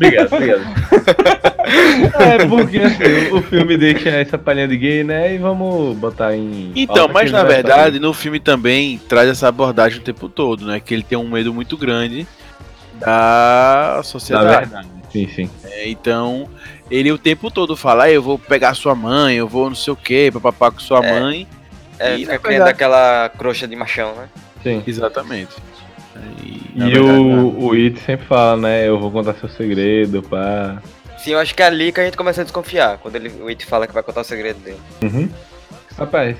Obrigado, obrigado. é porque assim, o filme deixa essa palhinha de gay, né? E vamos botar em. Então, mas na verdade, no filme também traz essa abordagem o tempo todo, né? Que ele tem um medo muito grande da fazer. Na sociedade. verdade. Sim, sim. É, então, ele o tempo todo fala, "Ah, eu vou pegar sua mãe, eu vou não sei o que, papapá com sua É. mãe. É, E, fica na criando verdade- aquela croxa de machão, né? sim. Exatamente. E, E o, o It sempre fala, né? Eu vou contar seu segredo, pá. Sim, eu acho que é ali que a gente começa a desconfiar. Quando ele, o It fala que vai contar o segredo dele. Uhum. Rapaz,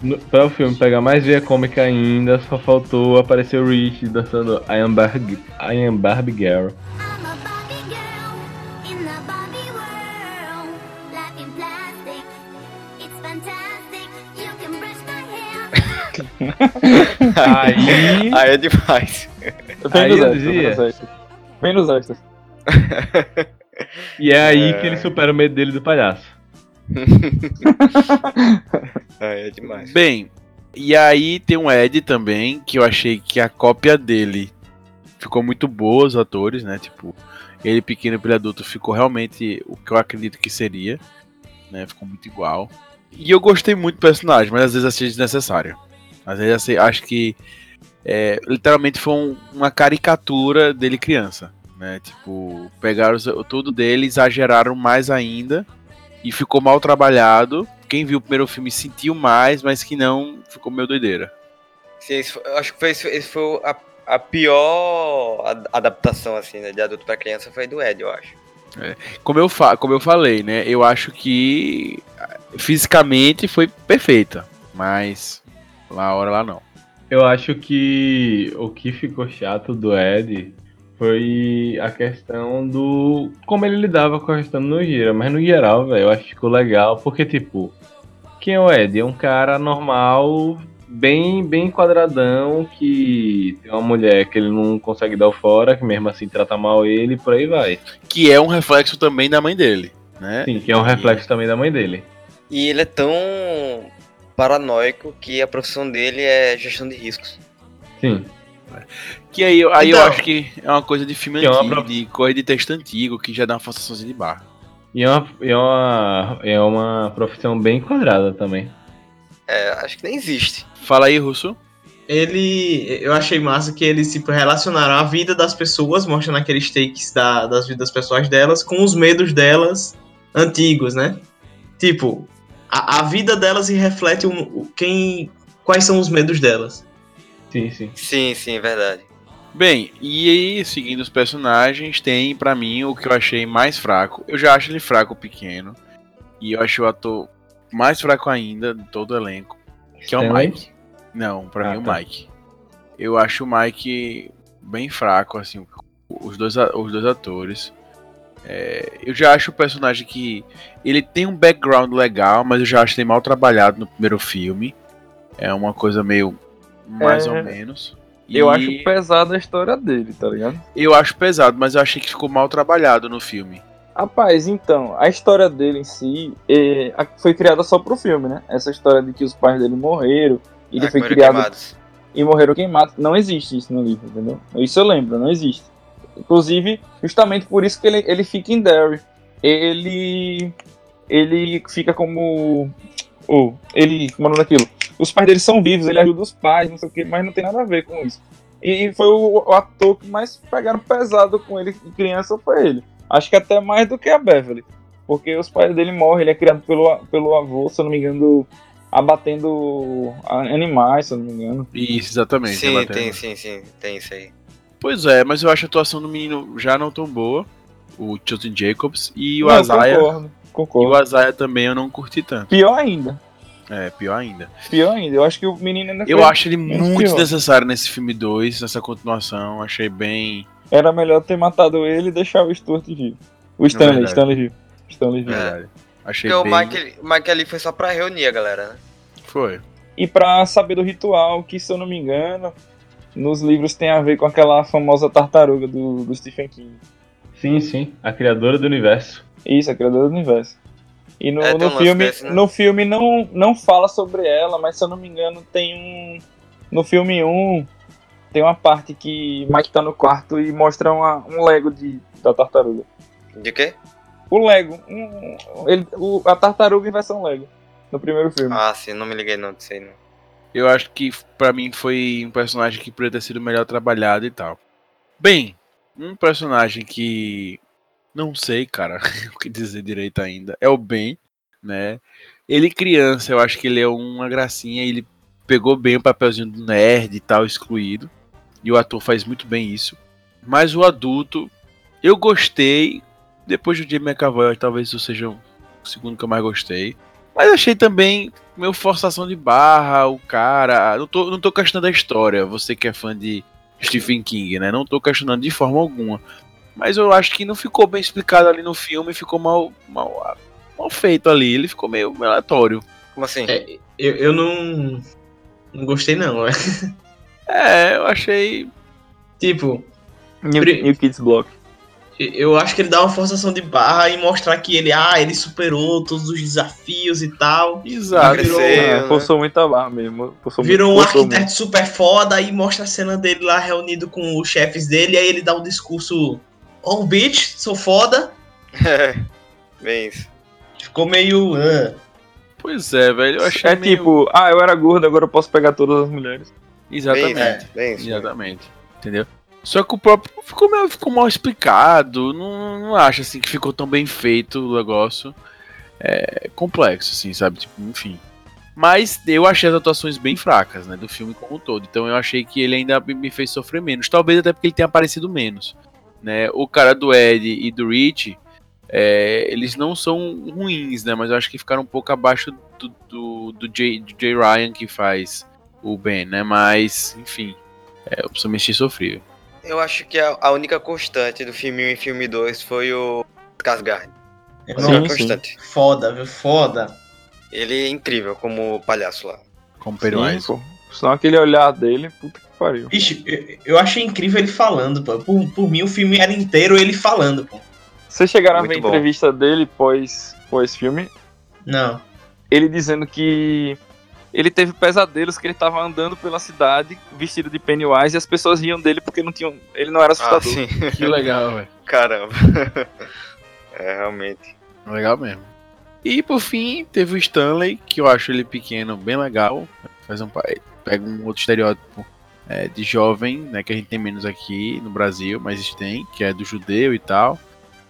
no, pra o filme pegar mais via cômica ainda, só faltou aparecer o Rich dançando I am Barbie, I am Barbie Girl. I'm a Aí. Aí é demais. Vem Aí nos eu extras, dizia. vem nos extras. Vem nos extras. E é aí É. que ele supera o medo dele do palhaço. Aí é demais. Bem, e aí tem um Ed também, que eu achei que a cópia dele ficou muito boa, os atores, né? Tipo, ele pequeno para adulto ficou realmente o que eu acredito que seria, né? Ficou muito igual. E eu gostei muito do personagem, mas às vezes achei desnecessário. Às vezes achei- acho que é, literalmente foi um- uma caricatura dele criança, né? Tipo, pegaram tudo dele, exageraram mais ainda e ficou mal trabalhado. Quem viu o primeiro filme sentiu mais, mas que não ficou meio doideira. Sim, acho que foi, esse, foi a, a pior ad- adaptação, assim, né, de adulto pra criança foi do Ed, eu acho. Como eu, fa como eu falei, né? Eu acho que fisicamente foi perfeita, mas lá a hora lá não. Eu acho que o que ficou chato do Ed foi a questão do. como ele lidava com a questão no Gira. Mas no geral, velho, eu acho que ficou legal, porque, tipo, quem é o Ed? É um cara normal, bem, bem quadradão, que tem uma mulher que ele não consegue dar o fora, que mesmo assim trata mal ele, e por aí vai. Que é um reflexo também da mãe dele, né? Sim, que é um reflexo também da mãe dele. E ele é tão paranoico que a profissão dele é gestão de riscos. Sim. Que aí, eu- aí eu Então- acho que é uma coisa de filme é uma antigo, prof- de coisa de texto antigo, que já dá uma forçaçãozinha de barra. E é uma, é uma, é uma profissão bem quadrada também. É, acho que nem existe. Fala aí, Russo. Ele. Eu achei massa que eles tipo, relacionaram a vida das pessoas, mostrando aqueles takes da, das vidas pessoais delas, com os medos delas antigos, né? Tipo, a, a vida delas reflete um, o- quem. Quais são os medos delas. Sim, sim. Sim, sim, é verdade. Bem, e aí, seguindo os personagens, tem pra mim o que eu achei mais fraco. Eu já acho ele fraco pequeno. E eu acho o ator mais fraco ainda de todo o elenco. Que é o? Mike. Não, pra Ah, mim o tá. Mike. Eu acho o Mike bem fraco, assim, os dois, os dois atores. É, eu já acho o personagem que. Ele tem um background legal, mas eu já acho ele mal trabalhado no primeiro filme. É uma coisa meio. mais É, ou menos. Eu E acho pesada a história dele, tá ligado? Eu acho pesado, mas eu achei que ficou mal trabalhado no filme. Rapaz, então, a história dele em si é, foi criada só pro filme, né? Essa história de que os pais dele morreram, e ele Ah, foi criado queimados. e morreram queimados. Não existe isso no livro, entendeu? Isso eu lembro, não existe. Inclusive, justamente por isso que ele, ele fica em Derry. Ele. Ele fica como. Oh, ele. Como é o nome daquilo? Os pais dele são vivos, ele ajuda os pais, não sei o que, mas não tem nada a ver com isso. E foi o, o ator que mais pegaram pesado com ele de criança foi ele. Acho que até mais do que a Beverly. Porque os pais dele morrem, ele é criado pelo, pelo avô, se eu não me engano, abatendo a- animais, se eu não me engano. Isso, exatamente. Sim, rebatendo. tem, sim, sim, tem isso aí. Pois é, mas eu acho a atuação do menino já não tão boa. O Justin Jacobs e o Não, Azaia. Concordo, E concordo. o Azaia também eu não curti tanto. Pior ainda. É, pior ainda. Pior ainda. Eu acho que o menino ainda Eu foi- acho ele muito pior. desnecessário nesse filme 2, nessa continuação. Achei bem. era melhor ter matado ele e deixar o Stuart vivo. O Stanley, verdade. Stanley vivo. Stanley vivo. É. Achei Porque o bem. Mike, o Mike ali foi só pra reunir a galera, né? Foi. E pra saber do ritual, que se eu não me engano, nos livros tem a ver com aquela famosa tartaruga do, do Stephen King. Sim, sim. A criadora do universo. Isso, a criadora do universo. E no, É, no um filme, desse, né? no filme não, não fala sobre ela, mas se eu não me engano tem um. No filme 1 tem uma parte que Mike tá no quarto e mostra uma- um Lego de, da tartaruga. De quê? O Lego. um- ele, o- a tartaruga em versão Lego. No primeiro filme. Ah, sim, não me liguei não disso aí não. Eu acho que pra mim foi um personagem que poderia ter sido melhor trabalhado e tal. Bem, um personagem que não sei, cara, o que dizer direito ainda. É o Ben, né? Ele criança, eu acho que ele é uma gracinha, ele pegou bem o papelzinho do nerd e tal, excluído. E o ator faz muito bem isso. Mas o adulto, eu gostei. Depois do Jamie McAvoy, talvez isso seja o segundo que eu mais gostei. Mas achei também meio forçação de barra, o cara. Não tô, não tô questionando a história, você que é fã de Stephen King, né? Não tô questionando de forma alguma. Mas eu acho que não ficou bem explicado ali no filme, ficou mal, mal, mal feito ali. Ele ficou meio aleatório. Como assim? É, eu, eu não. Não gostei, não. é. É, eu achei. tipo, New, Pri- New Kids Block. Eu acho que ele dá uma forçação de barra e mostrar que ele, ah, ele superou todos os desafios e tal. Exato. Cresceu, É, né? forçou muito a barra mesmo. Forçou Virou um muito, forçou arquiteto super foda, aí mostra a cena dele lá reunido com os chefes dele, aí ele dá um discurso. Oh, bitch, sou foda. É, bem isso. Ficou meio. ah. Pois é, velho. Eu muito. achei É meio- tipo, ah, eu era gordo, agora eu posso pegar todas as mulheres. Exatamente. Bem isso, bem. Exatamente. Entendeu? Só que o próprio ficou, meio, ficou mal explicado. Não, não acho assim que ficou tão bem feito o negócio. É complexo, assim, sabe? Tipo, enfim. Mas eu achei as atuações bem fracas, né? Do filme como um todo. Então eu achei que ele ainda me- fez sofrer menos. Talvez até porque ele tenha aparecido menos. Né? O cara do Ed e do Rich, é, eles não são ruins, né? Mas eu acho que ficaram um pouco abaixo do, do, do, Jay, do Jay Ryan que faz o Ben, né? Mas, enfim. É, eu pessoalmente sofrível. Eu acho que a, a única constante do filme 1 e filme 2 foi o Skarsgård. A Não, única sim. constante. Foda, viu? Foda. Ele é incrível como palhaço lá. Como Sim, Pennywise. pô. Só aquele olhar dele, puta que pariu. Ixi, eu, eu achei incrível ele falando, pô. Por, por mim, o filme era inteiro ele falando, pô. Vocês chegaram Muito a ver a entrevista dele pós, pós filme? Não. Ele dizendo que ele teve pesadelos que ele tava andando pela cidade vestido de Pennywise e as pessoas riam dele porque não tinham, ele não era Ah, assustador. sim. Que legal, velho. Caramba. é, realmente. Legal mesmo. E por fim, teve o Stanley, que eu acho ele pequeno, bem legal. Faz um, pega um outro estereótipo é, de jovem, né? Que a gente tem menos aqui no Brasil, mas tem, que é do judeu e tal.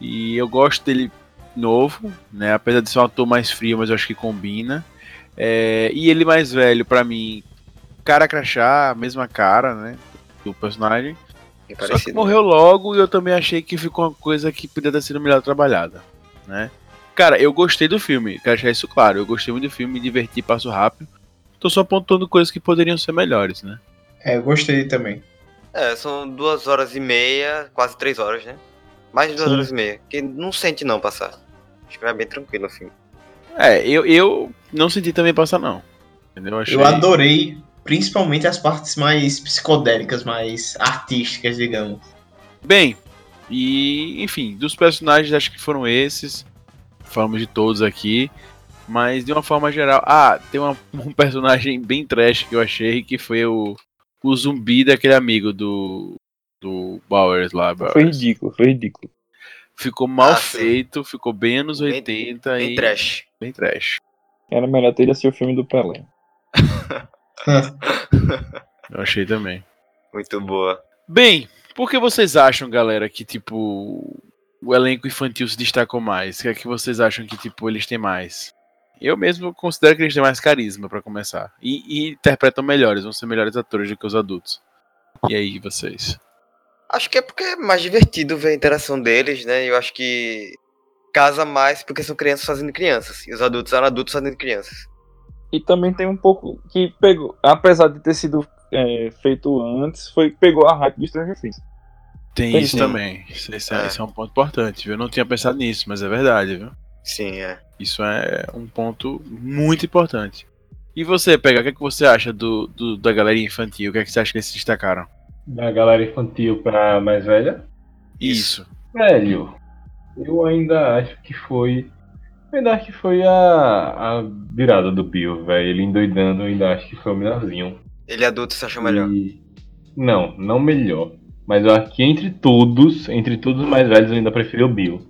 E eu gosto dele novo, né? Apesar de ser um ator mais frio, mas eu acho que combina. É, e ele mais velho, pra mim, cara crachá, mesma cara, né? Do personagem. Bem Só que morreu logo e eu também achei que ficou uma coisa que podia ter sido melhor trabalhada, né? Cara, eu gostei do filme, quero deixar isso claro. Eu gostei muito do filme, me diverti, passo rápido. Tô só apontando coisas que poderiam ser melhores, né? É, eu gostei também. É, são duas horas e meia, quase três horas, né? Mais de duas Sim. horas e meia. Que não sente não passar. Acho que vai bem tranquilo o filme. É, eu, eu não senti também passar, não. Entendeu? Achei... Eu adorei, principalmente as partes mais psicodélicas, mais artísticas, digamos. Bem, e enfim, dos personagens acho que foram esses. Falamos de todos aqui. Mas de uma forma geral. Ah, tem uma- um personagem bem trash que eu achei que foi o, o zumbi daquele amigo do. Do Bowers lá. Bowers. Foi ridículo, foi ridículo. Ficou mal Ah, sim. feito, ficou bem anos Bem- 80 Bem e. trash. Bem trash. Era melhor ter ido assistir o filme do Pelé. Eu achei também. Muito boa. Bem, por que vocês acham, galera, que tipo o elenco infantil se destacou mais? O que é que vocês acham que tipo eles têm mais? Eu mesmo considero que eles têm mais carisma pra começar e, e interpretam melhores, vão ser melhores atores do que os adultos. E aí, vocês? Acho que é porque é mais divertido ver a interação deles, né? Eu acho que casa mais porque são crianças fazendo crianças. E os adultos eram adultos fazendo crianças. E também tem um pouco que pegou, apesar de ter sido é, feito antes, foi pegou a hype do Stranger Things. Tem isso sim. também. Isso, isso é, É. isso é um ponto importante. viu? Eu não tinha pensado nisso, mas é verdade, viu? Sim, é. Isso é um ponto muito importante. E você, Pega, o que, é que você acha do, do- da galera infantil? O que é que você acha que eles se destacaram? Da galera infantil pra mais velha. Isso. Velho, eu ainda acho que foi. Eu ainda acho que foi a, a virada do Bill, velho. Ele endoidando, eu ainda acho que foi o melhorzinho. Ele adulto se achou melhor. E- Não, não melhor. Mas eu acho que entre todos, entre todos os mais velhos, eu ainda preferi o Bill.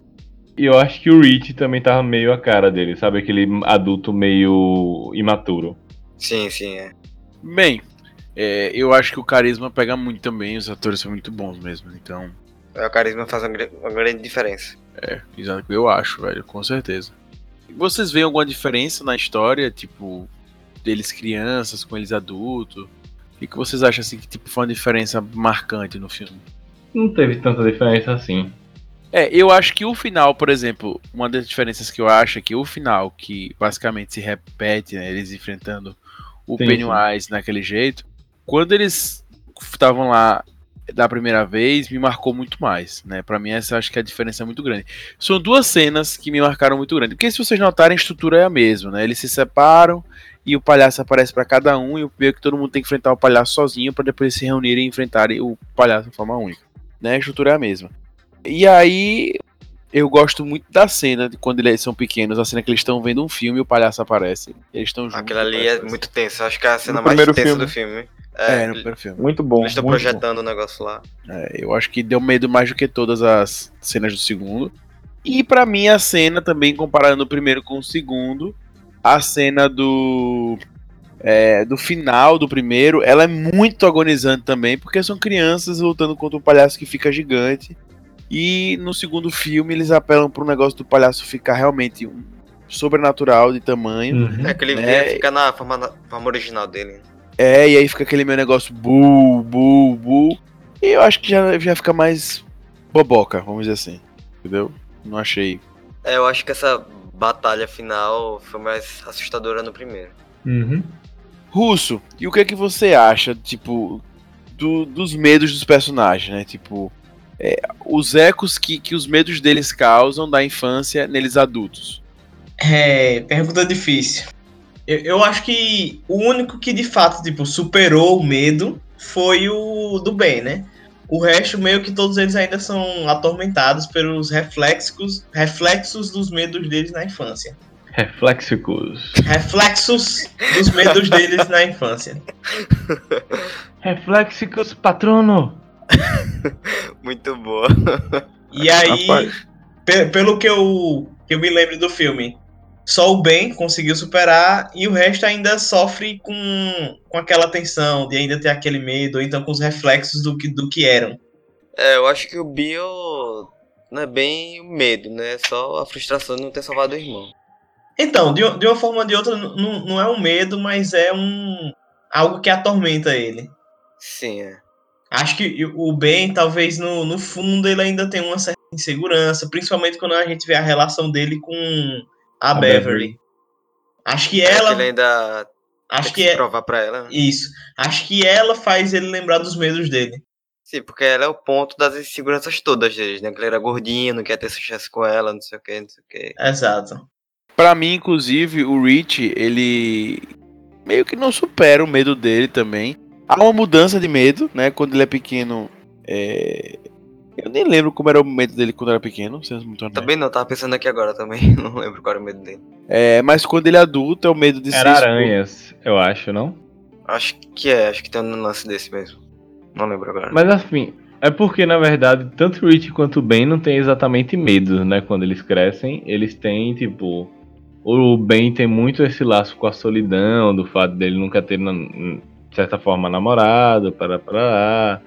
E eu acho que o Rich também tava meio a cara dele, sabe? Aquele adulto meio imaturo. Sim, sim, é. Bem, é, eu acho que o carisma pega muito também, os atores são muito bons mesmo, então. É, O carisma faz uma grande diferença. É, exato, eu acho, velho, com certeza. Vocês veem alguma diferença na história, tipo, deles crianças com eles adultos? O que vocês acham assim que tipo, foi uma diferença marcante no filme? Não teve tanta diferença assim. É, eu acho que o final, por exemplo, uma das diferenças que eu acho é que o final, que basicamente se repete, né, eles enfrentando o Sim, Pennywise naquele jeito, quando eles estavam lá da primeira vez, me marcou muito mais, né? Pra mim essa acho que a diferença é muito grande. São duas cenas que me marcaram muito grande, porque se vocês notarem, a estrutura é a mesma, né? Eles se separam e o palhaço aparece pra cada um e o pior que todo mundo tem que enfrentar o palhaço sozinho pra depois se reunirem e enfrentarem o palhaço de forma única, né? A estrutura é a mesma. E aí eu gosto muito da cena de quando eles são pequenos, a cena que eles estão vendo um filme e o palhaço aparece. Eles estão juntos. Aquilo ali é muito tenso. Acho que é a cena No mais tensa filme. do filme. É, É, no primeiro filme. Muito bom. eles estão projetando o negócio lá. É, eu acho que deu medo mais do que todas as cenas do segundo. E pra mim a cena também comparando o primeiro com o segundo, a cena do é, do final do primeiro, ela é muito agonizante também, porque são crianças lutando contra um palhaço que fica gigante. E no segundo filme eles apelam pro negócio do palhaço ficar realmente um sobrenatural de tamanho. Uhum. É que ele É. vê, fica na forma, na forma original dele. É, e aí fica aquele meu negócio bu, bu, bu. E eu acho que já, já fica mais boboca, vamos dizer assim. Entendeu? Não achei. É, eu acho que essa batalha final foi mais assustadora no primeiro. Uhum. Russo, e o que é que você acha, tipo, do- dos medos dos personagens, né? Tipo, é, os ecos que, que os medos deles causam da infância neles adultos. É, pergunta difícil. Eu, eu acho que o único que de fato, tipo, superou o medo foi o do Ben, né? O resto, meio que todos eles ainda são atormentados pelos reflexos, reflexos dos medos deles na infância. Reflexicos. Reflexos dos medos deles na infância. Reflexicos, patrono. Muito boa. E aí, pe- pelo que eu, que eu me lembro do filme, só o Ben conseguiu superar e o resto ainda sofre com, com aquela tensão de ainda ter aquele medo, ou então com os reflexos do que, do que eram. É, eu acho que o Bill não é bem o medo, né? É só a frustração de não ter salvado o irmão. Então, de, de uma forma ou de outra, n- n- não é um medo, mas é um algo que atormenta ele. Sim, é. Acho que o Ben, talvez no, no fundo, ele ainda tem uma certa insegurança, principalmente quando a gente vê a relação dele com a, A Beverly. Beverly. Acho que É que ela. ele ainda Acho que que é. provar pra ela. né? Isso. Acho que ela faz ele lembrar dos medos dele. Sim, porque ela é o ponto das inseguranças todas deles, né? Que ele era gordinho, não quer ter sucesso com ela, não sei o que, não sei o que. Exato. Pra mim, inclusive, o Rich, ele meio que não supera o medo dele também. Há uma mudança de medo, né? Quando ele é pequeno. é, Eu nem lembro como era o medo dele quando era pequeno, sendo muito honesto. Também não, tava pensando aqui agora também. Não lembro qual era o medo dele. É, mas quando ele é adulto, é o medo de Era ser. aranhas, eu acho, não? Acho que é, acho que tem um lance desse mesmo. Não lembro agora. Mas assim, é porque na verdade tanto o Rich quanto o Ben não tem exatamente medo, né? Quando eles crescem, eles têm tipo. O Ben tem muito esse laço com a solidão, do fato dele nunca ter, de certa forma, namorado, para para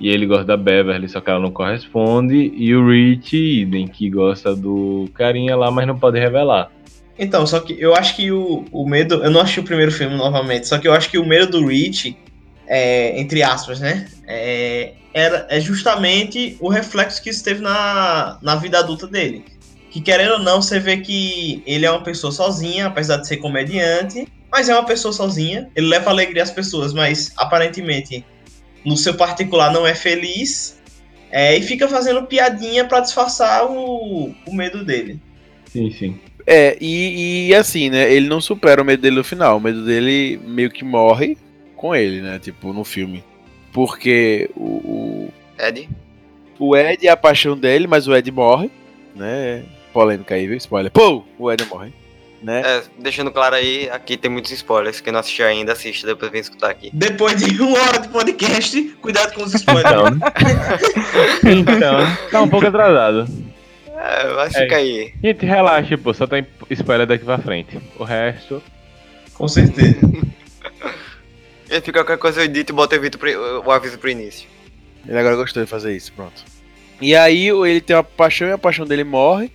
E ele gosta da Beverly, só que ela não corresponde. E o Rich, idem, que gosta do carinha lá, mas não pode revelar. Então, só que eu acho que o, o medo. Eu não assisti o primeiro filme novamente, só que eu acho que o medo do Rich, é, entre aspas, né? É, era, é justamente o reflexo que isso teve na, na vida adulta dele. Que querendo ou não, você vê que ele é uma pessoa sozinha, apesar de ser comediante, mas é uma pessoa sozinha. Ele leva alegria às pessoas, mas aparentemente no seu particular não é feliz. é, e fica fazendo piadinha pra disfarçar o, o medo dele. Sim, sim. É, e, e assim, né? Ele não supera o medo dele no final. O medo dele meio que morre com ele, né? Tipo, no filme. Porque o, o, Ed? o Ed é a paixão dele, mas o Ed morre, né? Polêmica aí, viu? Spoiler. Pô! O Ed morre. Né? É, deixando claro aí, aqui tem muitos spoilers. Quem não assistiu ainda, assista, depois vem escutar aqui. Depois de uma hora de podcast, cuidado com os spoilers. Então, né? então, tá um pouco atrasado. É, vai ficar aí. Gente, relaxa, pô, só tem spoiler daqui pra frente. O resto. com certeza. Ele fica qualquer coisa eu edito e bota o, evito pro- o aviso pro início. Ele agora gostou de fazer isso, pronto. E aí ele tem uma paixão e a paixão dele morre.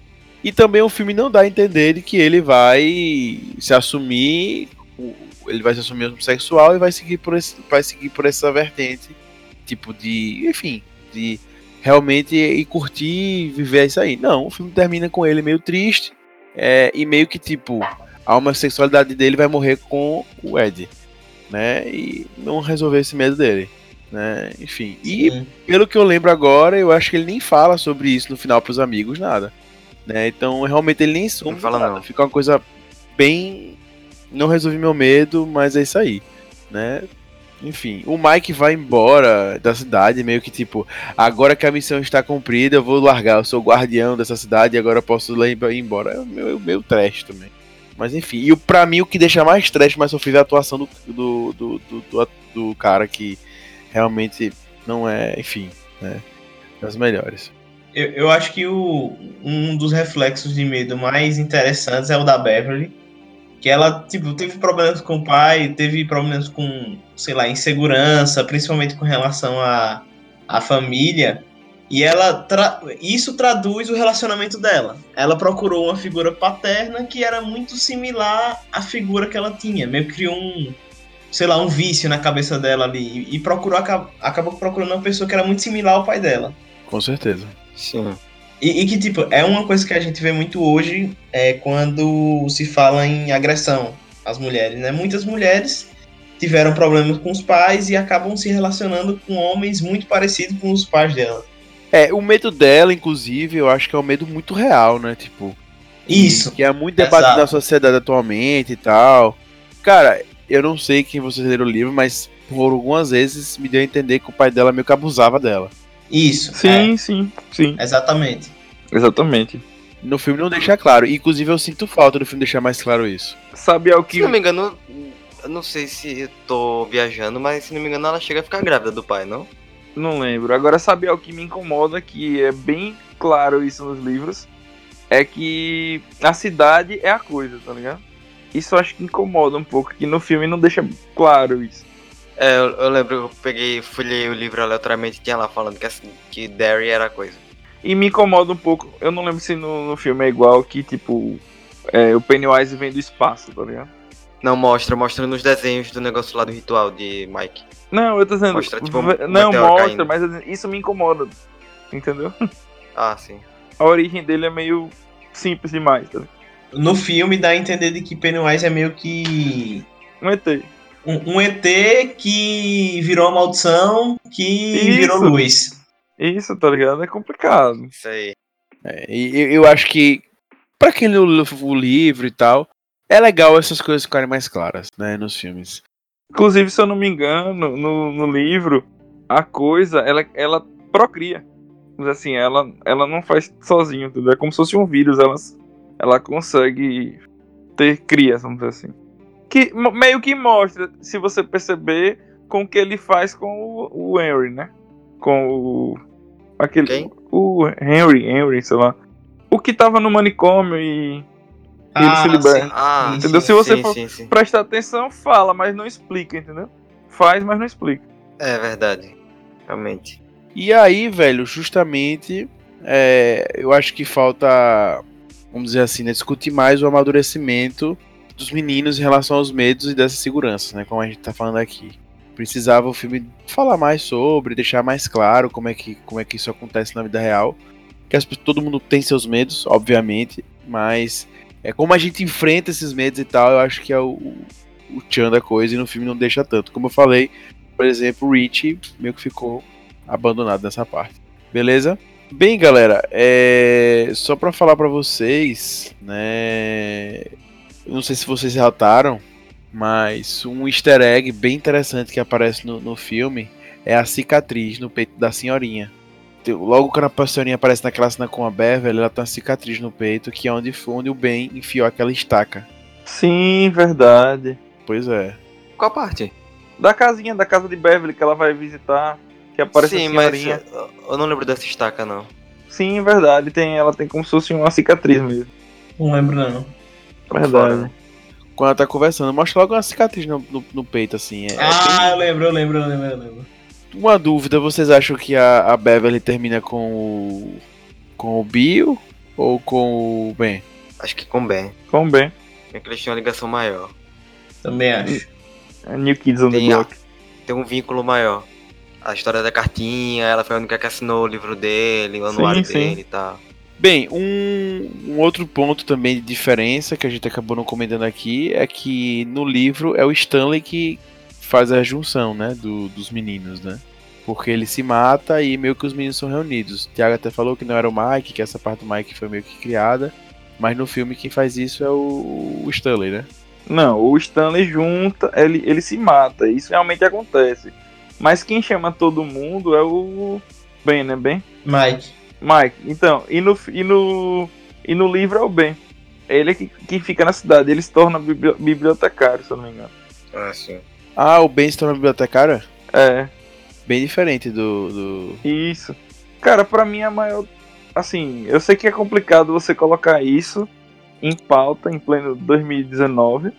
E também o filme não dá a entender de que ele vai se assumir. Ele vai se assumir homossexual e vai seguir por, esse, vai seguir por essa vertente. Tipo de. Enfim, de realmente ir curtir viver isso aí. Não, o filme termina com ele meio triste. é, e meio que tipo, a homossexualidade dele vai morrer com o Ed. Né? E não resolver esse medo dele. Né? Enfim. E Sim. pelo que eu lembro agora, eu acho que ele nem fala sobre isso no final pros amigos, nada. Né? Então, realmente, ele nem some Não fala, nada. não. Fica uma coisa bem. Não resolvi meu medo, mas é isso aí. Né? Enfim, o Mike vai embora da cidade, meio que tipo, agora que a missão está cumprida, eu vou largar, eu sou o guardião dessa cidade e agora eu posso ir embora. É o meu, meu trash também. Mas enfim, e pra mim o que deixa mais trash, mais sofrível é a atuação do, do, do, do, do- do cara que realmente não é, enfim, né, das melhores. Eu, eu acho que o, um dos reflexos de medo mais interessantes é o da Beverly. Que ela, tipo, teve problemas com o pai, teve problemas com, sei lá, insegurança, principalmente com relação à à família. E ela tra- isso traduz o relacionamento dela. Ela procurou uma figura paterna que era muito similar à figura que ela tinha. Meio que criou um, sei lá, um vício na cabeça dela ali. E, procurou, aca- acabou procurando uma pessoa que era muito similar ao pai dela. Com certeza. Sim. E, e que, tipo, é uma coisa que a gente vê muito hoje é quando se fala em agressão às mulheres, né? Muitas mulheres tiveram problemas com os pais e acabam se relacionando com homens muito parecidos com os pais dela. É, o medo dela, inclusive, eu acho que é um medo muito real, né? Tipo, Isso. que é muito debatido Exato. na sociedade atualmente e tal. Cara, eu não sei quem vocês leram o livro, mas por algumas vezes me deu a entender que o pai dela meio que abusava dela. Isso. Sim, sim, sim. é, exatamente. Exatamente. No filme não deixa claro. Inclusive eu sinto falta do filme deixar mais claro isso. Sabe ao Se que. não me engano, eu não sei se eu tô viajando, mas se não me engano ela chega a ficar grávida do pai, não? Não lembro. Agora, sabe ao que me incomoda, que é bem claro isso nos livros, é que a cidade é a coisa, tá ligado? Isso eu acho que incomoda um pouco, que no filme não deixa claro isso. É, eu, eu lembro que eu peguei, folhei o livro aleatoriamente e tinha lá falando que, assim, que Derry era coisa. E me incomoda um pouco, eu não lembro se no, no filme é igual que, tipo, é, o Pennywise vem do espaço, tá ligado? Não, mostra, mostra nos desenhos do negócio lá do ritual de Mike. Não, eu tô dizendo. Mostra, tipo, um v- não, mostra, caindo. mas dizendo, isso me incomoda. Entendeu? Ah, sim. A origem dele é meio simples demais, tá ligado? No filme dá a entender de que Pennywise é meio que. Um ET. Um, um ET que virou uma maldição que Isso. virou luz. Isso, tá ligado? É complicado. Isso aí. É, e eu, eu acho que, pra quem leu o o livro e tal, é legal essas coisas ficarem mais claras, né, nos filmes. Inclusive, se eu não me engano, no, no livro, a coisa, ela, ela procria. Mas assim, ela, ela não faz sozinho, entendeu? É como se fosse um vírus, ela, ela consegue ter crias, vamos dizer assim. Que meio que mostra, se você perceber, com o que ele faz com o, o Henry, né? Com o. Aquele. Quem? O Henry, Henry, sei lá. O que tava no manicômio e. ele se liberta. sim. Ah, Entendeu? sim, Se você sim, for- sim, sim. Presta atenção, fala, mas não explica, entendeu? Faz, mas não explica. É verdade. Realmente. E aí, velho, justamente, é, eu acho que falta, vamos dizer assim, né, discutir mais o amadurecimento dos meninos em relação aos medos e dessas seguranças, né, como a gente tá falando aqui. Precisava o filme falar mais sobre, deixar mais claro como é que, como é que isso acontece na vida real. Que as, todo mundo tem seus medos, obviamente, mas é como a gente enfrenta esses medos e tal, eu acho que é o, o tchan da coisa e no filme não deixa tanto. Como eu falei, por exemplo, o Rich meio que ficou abandonado nessa parte. Beleza? Bem, galera, é... só pra falar pra vocês, né? Eu não sei se vocês relataram, mas um easter egg bem interessante que aparece no, no filme é a cicatriz no peito da senhorinha. Logo quando a senhorinha aparece naquela cena com a Beverly, ela tem uma cicatriz no peito, que é onde, foi- onde o Ben enfiou aquela estaca. Sim, verdade. Pois é. Qual parte? Da casinha, da casa de Beverly que ela vai visitar, que aparece Sim, a mas senhorinha. eu, eu não lembro dessa estaca, não. Sim, verdade. Tem, ela tem como se fosse uma cicatriz mesmo. Não lembro, não. Verdade. Fora. Quando ela tá conversando, mostra logo uma cicatriz no, no- no peito, assim. É, é bem- Ah, eu lembro, eu lembro, eu lembro, eu lembro. Uma dúvida, vocês acham que a, a Beverly termina com o. com o Bill ou com o Ben? Acho que com Ben. Com bem. É que eles tinham uma ligação maior. Também acho. É New Kids on the Tem a- Block. Tem um vínculo maior. A história da cartinha, ela foi a única que assinou o livro dele, o anuário Sim, sim. dele e tal. Bem, um, um outro ponto também de diferença que a gente acabou não comentando aqui é que no livro é o Stanley que faz a junção, né, do- dos meninos, né? Porque ele se mata e meio que os meninos são reunidos. O Thiago até falou que não era o Mike, que essa parte do Mike foi meio que criada, mas no filme quem faz isso é o, o Stanley, né? Não, o Stanley junta, ele, ele se mata. Isso realmente acontece. Mas quem chama todo mundo é o Ben, né? Ben? Mike. Mike. Então, e no, e no, e no livro é o Ben. Ele é que, que fica na cidade. Ele se torna bibli- bibliotecário, se eu não me engano. Ah, sim. Ah, o Ben se torna bibliotecário? É, Bem diferente do, do... isso. Cara, pra mim a maior. Assim, eu sei que é complicado você colocar isso em pauta em pleno 2019.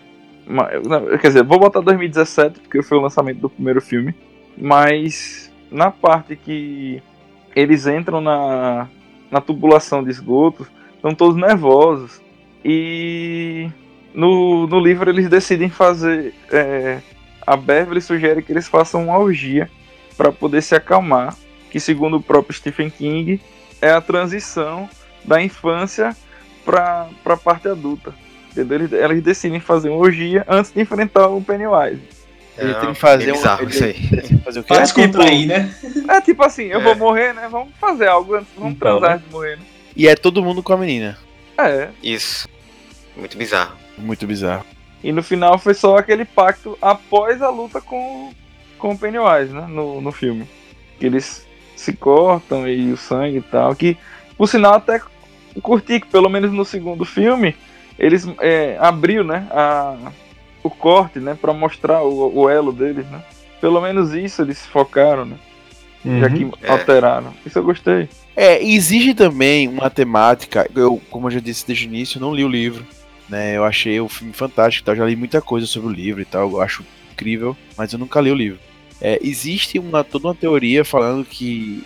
Mas, não, quer dizer, vou botar 2017, porque foi o lançamento do primeiro filme. Mas na parte que eles entram na, na tubulação de esgoto, estão todos nervosos. E no, no livro eles decidem fazer. é, a Beverly sugere que eles façam uma orgia para poder se acalmar. Que, segundo o próprio Stephen King, é a transição da infância para a parte adulta. Entendeu? Eles, eles decidem fazer uma orgia antes de enfrentar o Pennywise. Ele É, tem que fazer um... bizarro ele isso aí. decide fazer o quê? Pra É descontrair, né? É tipo assim, eu É. vou morrer, né? Vamos fazer algo antes, vamos Então, transar né? de morrer, né? E é todo mundo com a menina. É. Isso. Muito bizarro. Muito bizarro. E no final foi só aquele pacto após a luta com, com o Pennywise, né? No, no filme. Que eles se cortam e o sangue e tal. Que, por sinal, até curti que pelo menos no segundo filme eles é, abriu, né? A, o corte, né? Pra mostrar o, o elo deles, né? Pelo menos isso eles focaram, né? Já que É. alteraram. Isso eu gostei. É, exige também uma temática. Eu, como eu já disse desde o início, eu não li o livro. Né? Eu achei o filme fantástico, tal, já li muita coisa sobre o livro e tal, eu acho incrível, mas eu nunca li o livro. É, existe uma, toda uma teoria falando que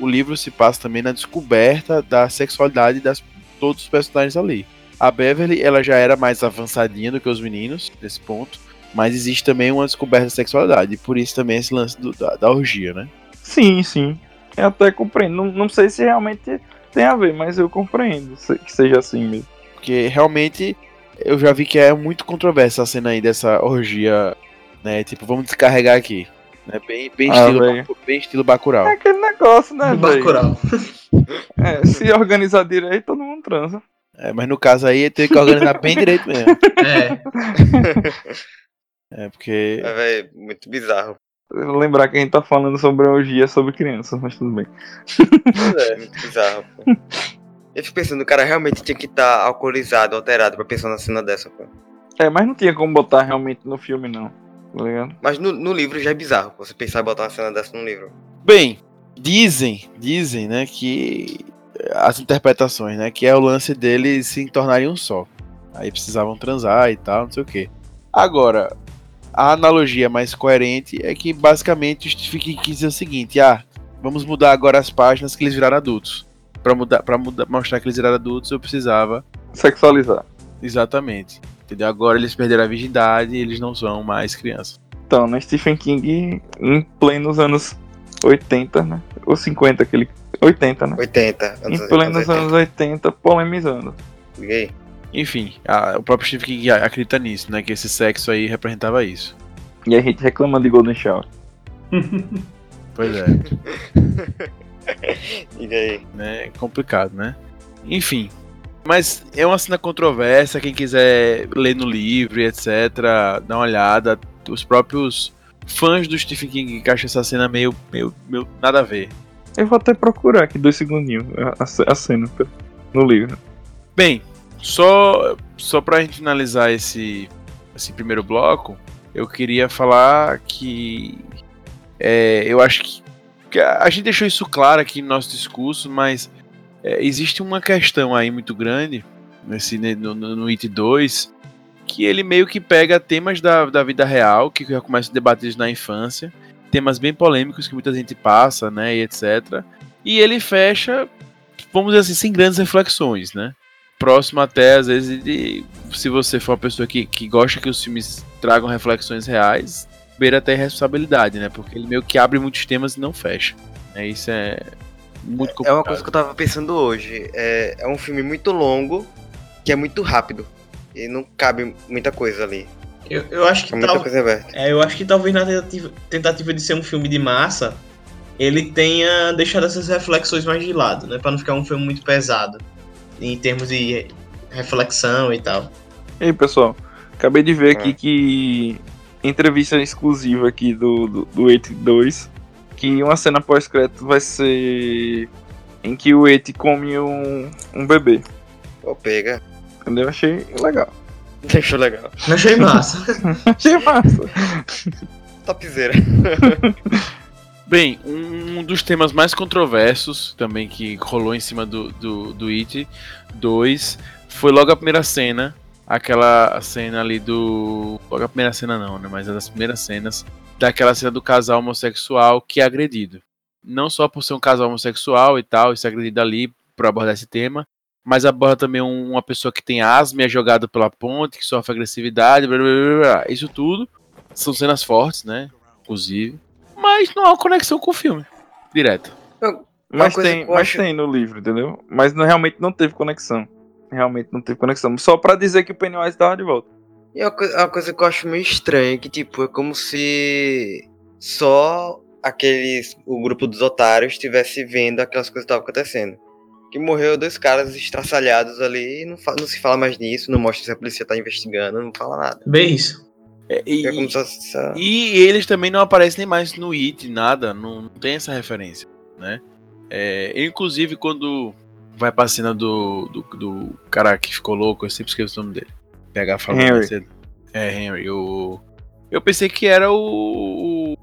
o livro se passa também na descoberta da sexualidade das todos os personagens ali. A Beverly, ela já era mais avançadinha do que os meninos, nesse ponto, mas existe também uma descoberta da sexualidade, e por isso também esse lance do- da, da orgia, né? Sim, sim. Eu até compreendo. Não, não sei se realmente tem a ver, mas eu compreendo que seja assim mesmo. Porque realmente eu já vi que é muito controversa a cena aí dessa orgia Né? Tipo, vamos descarregar aqui. Né? Bem, bem, Ah, estilo, bem estilo Bacurau. É aquele negócio, né, velho? Bacurau. É, se organizar direito, todo mundo transa. É, mas no caso aí tem que organizar bem direito mesmo. É. É, porque. É, véi, muito bizarro. Lembrar que a gente tá falando sobre orgia sobre crianças, mas tudo bem. É muito bizarro, pô. Eu fico pensando, o cara realmente tinha que estar alcoolizado, alterado pra pensar na cena dessa, pô. É, mas não tinha como botar realmente no filme, não. Tá ligado? Mas no, no livro já é bizarro, pô, você pensar em botar uma cena dessa no livro. Bem, dizem, dizem, né, que as interpretações, né, que é o lance deles se tornarem um só. Aí precisavam transar e tal, não sei o quê. Agora, a analogia mais coerente é que basicamente o Stephen King quis dizer o seguinte: ah, vamos mudar agora as páginas que eles viraram adultos. Pra, mudar, pra mudar, mostrar que eles viraram adultos, eu precisava. Sexualizar. Exatamente. Entendeu? Agora eles perderam a virgindade e eles não são mais crianças. Então, né, Stephen King em plenos anos 80, né? Ou 50, aquele. 80, né? 80. Em anos, plenos anos 80, polemizando. Liguei. Enfim, a- o próprio Stephen King acredita nisso, né? Que esse sexo aí representava isso. E a gente reclamando de Golden Shower. Pois é. Liga aí. né? É complicado, né? Enfim. Mas é uma cena controversa, quem quiser ler no livro e etc, dá uma olhada. Os próprios fãs do Stephen King que acham essa cena meio, meio, meio nada a ver. Eu vou até procurar aqui dois segundinhos a, a- cena no livro. Bem, só, só pra gente finalizar esse, esse primeiro bloco, eu queria falar que é, eu acho que, que a a gente deixou isso claro aqui no nosso discurso, mas é, existe uma questão aí muito grande nesse, né, no, no, no It 2 que ele meio que pega temas da, da vida real, que já começam debatidos na infância, temas bem polêmicos que muita gente passa, né, e etc. E ele fecha, vamos dizer assim, sem grandes reflexões, né? próximo até, às vezes, de. Se você for uma pessoa que, que gosta que os filmes tragam reflexões reais, beira até responsabilidade, né? Porque ele meio que abre muitos temas e não fecha. É, isso é muito É complicado. uma coisa que eu tava pensando hoje. É, é um filme muito longo, que é muito rápido. E não cabe muita coisa ali. Eu, eu acho que É tal, é, eu acho que talvez na tentativa, tentativa de ser um filme de massa, ele tenha deixado essas reflexões mais de lado, né? Pra não ficar um filme muito pesado em termos de reflexão e tal. E aí, pessoal, acabei de ver aqui Ah. que entrevista exclusiva aqui do, do, do 82 que uma cena pós-crédito vai ser em que o Eti come um, um bebê. Pô, pega. Entendeu? Achei legal. Deixou legal. Eu achei massa. Achei massa. Topzera. Bem, um dos temas mais controversos também que rolou em cima do, do, do It 2 foi logo a primeira cena. Aquela cena ali do. Logo a primeira cena não, né? Mas é das primeiras cenas. Daquela cena do casal homossexual que é agredido. Não só por ser um casal homossexual e tal, e ser agredido ali por abordar esse tema, mas aborda também um- uma pessoa que tem asma e é jogado pela ponte, que sofre agressividade, blá, blá, blá, blá. isso tudo são cenas fortes, né? Inclusive. Mas não há conexão com o filme. Direto. Mas coisa tem, mas acho- tem no livro, entendeu? Mas não, realmente não teve conexão. Realmente não teve conexão. Só pra dizer que o Pennywise tava de volta. E uma, coi- uma coisa que eu acho meio estranha, que tipo, é como se só aqueles. o grupo dos otários estivesse vendo aquelas coisas que estavam acontecendo. Que morreu dois caras estraçalhados ali e não, não se fala mais nisso, não mostra se a polícia tá investigando, não fala nada. Bem isso. É, e, É só- e eles também não aparecem nem mais no It, nada. Não, não tem essa referência, né? É, inclusive, quando vai pra cena do, do, do cara que ficou louco, eu sempre esqueço o nome dele. Pegar falando Henry. cedo. É, Henry. O, eu pensei que era o,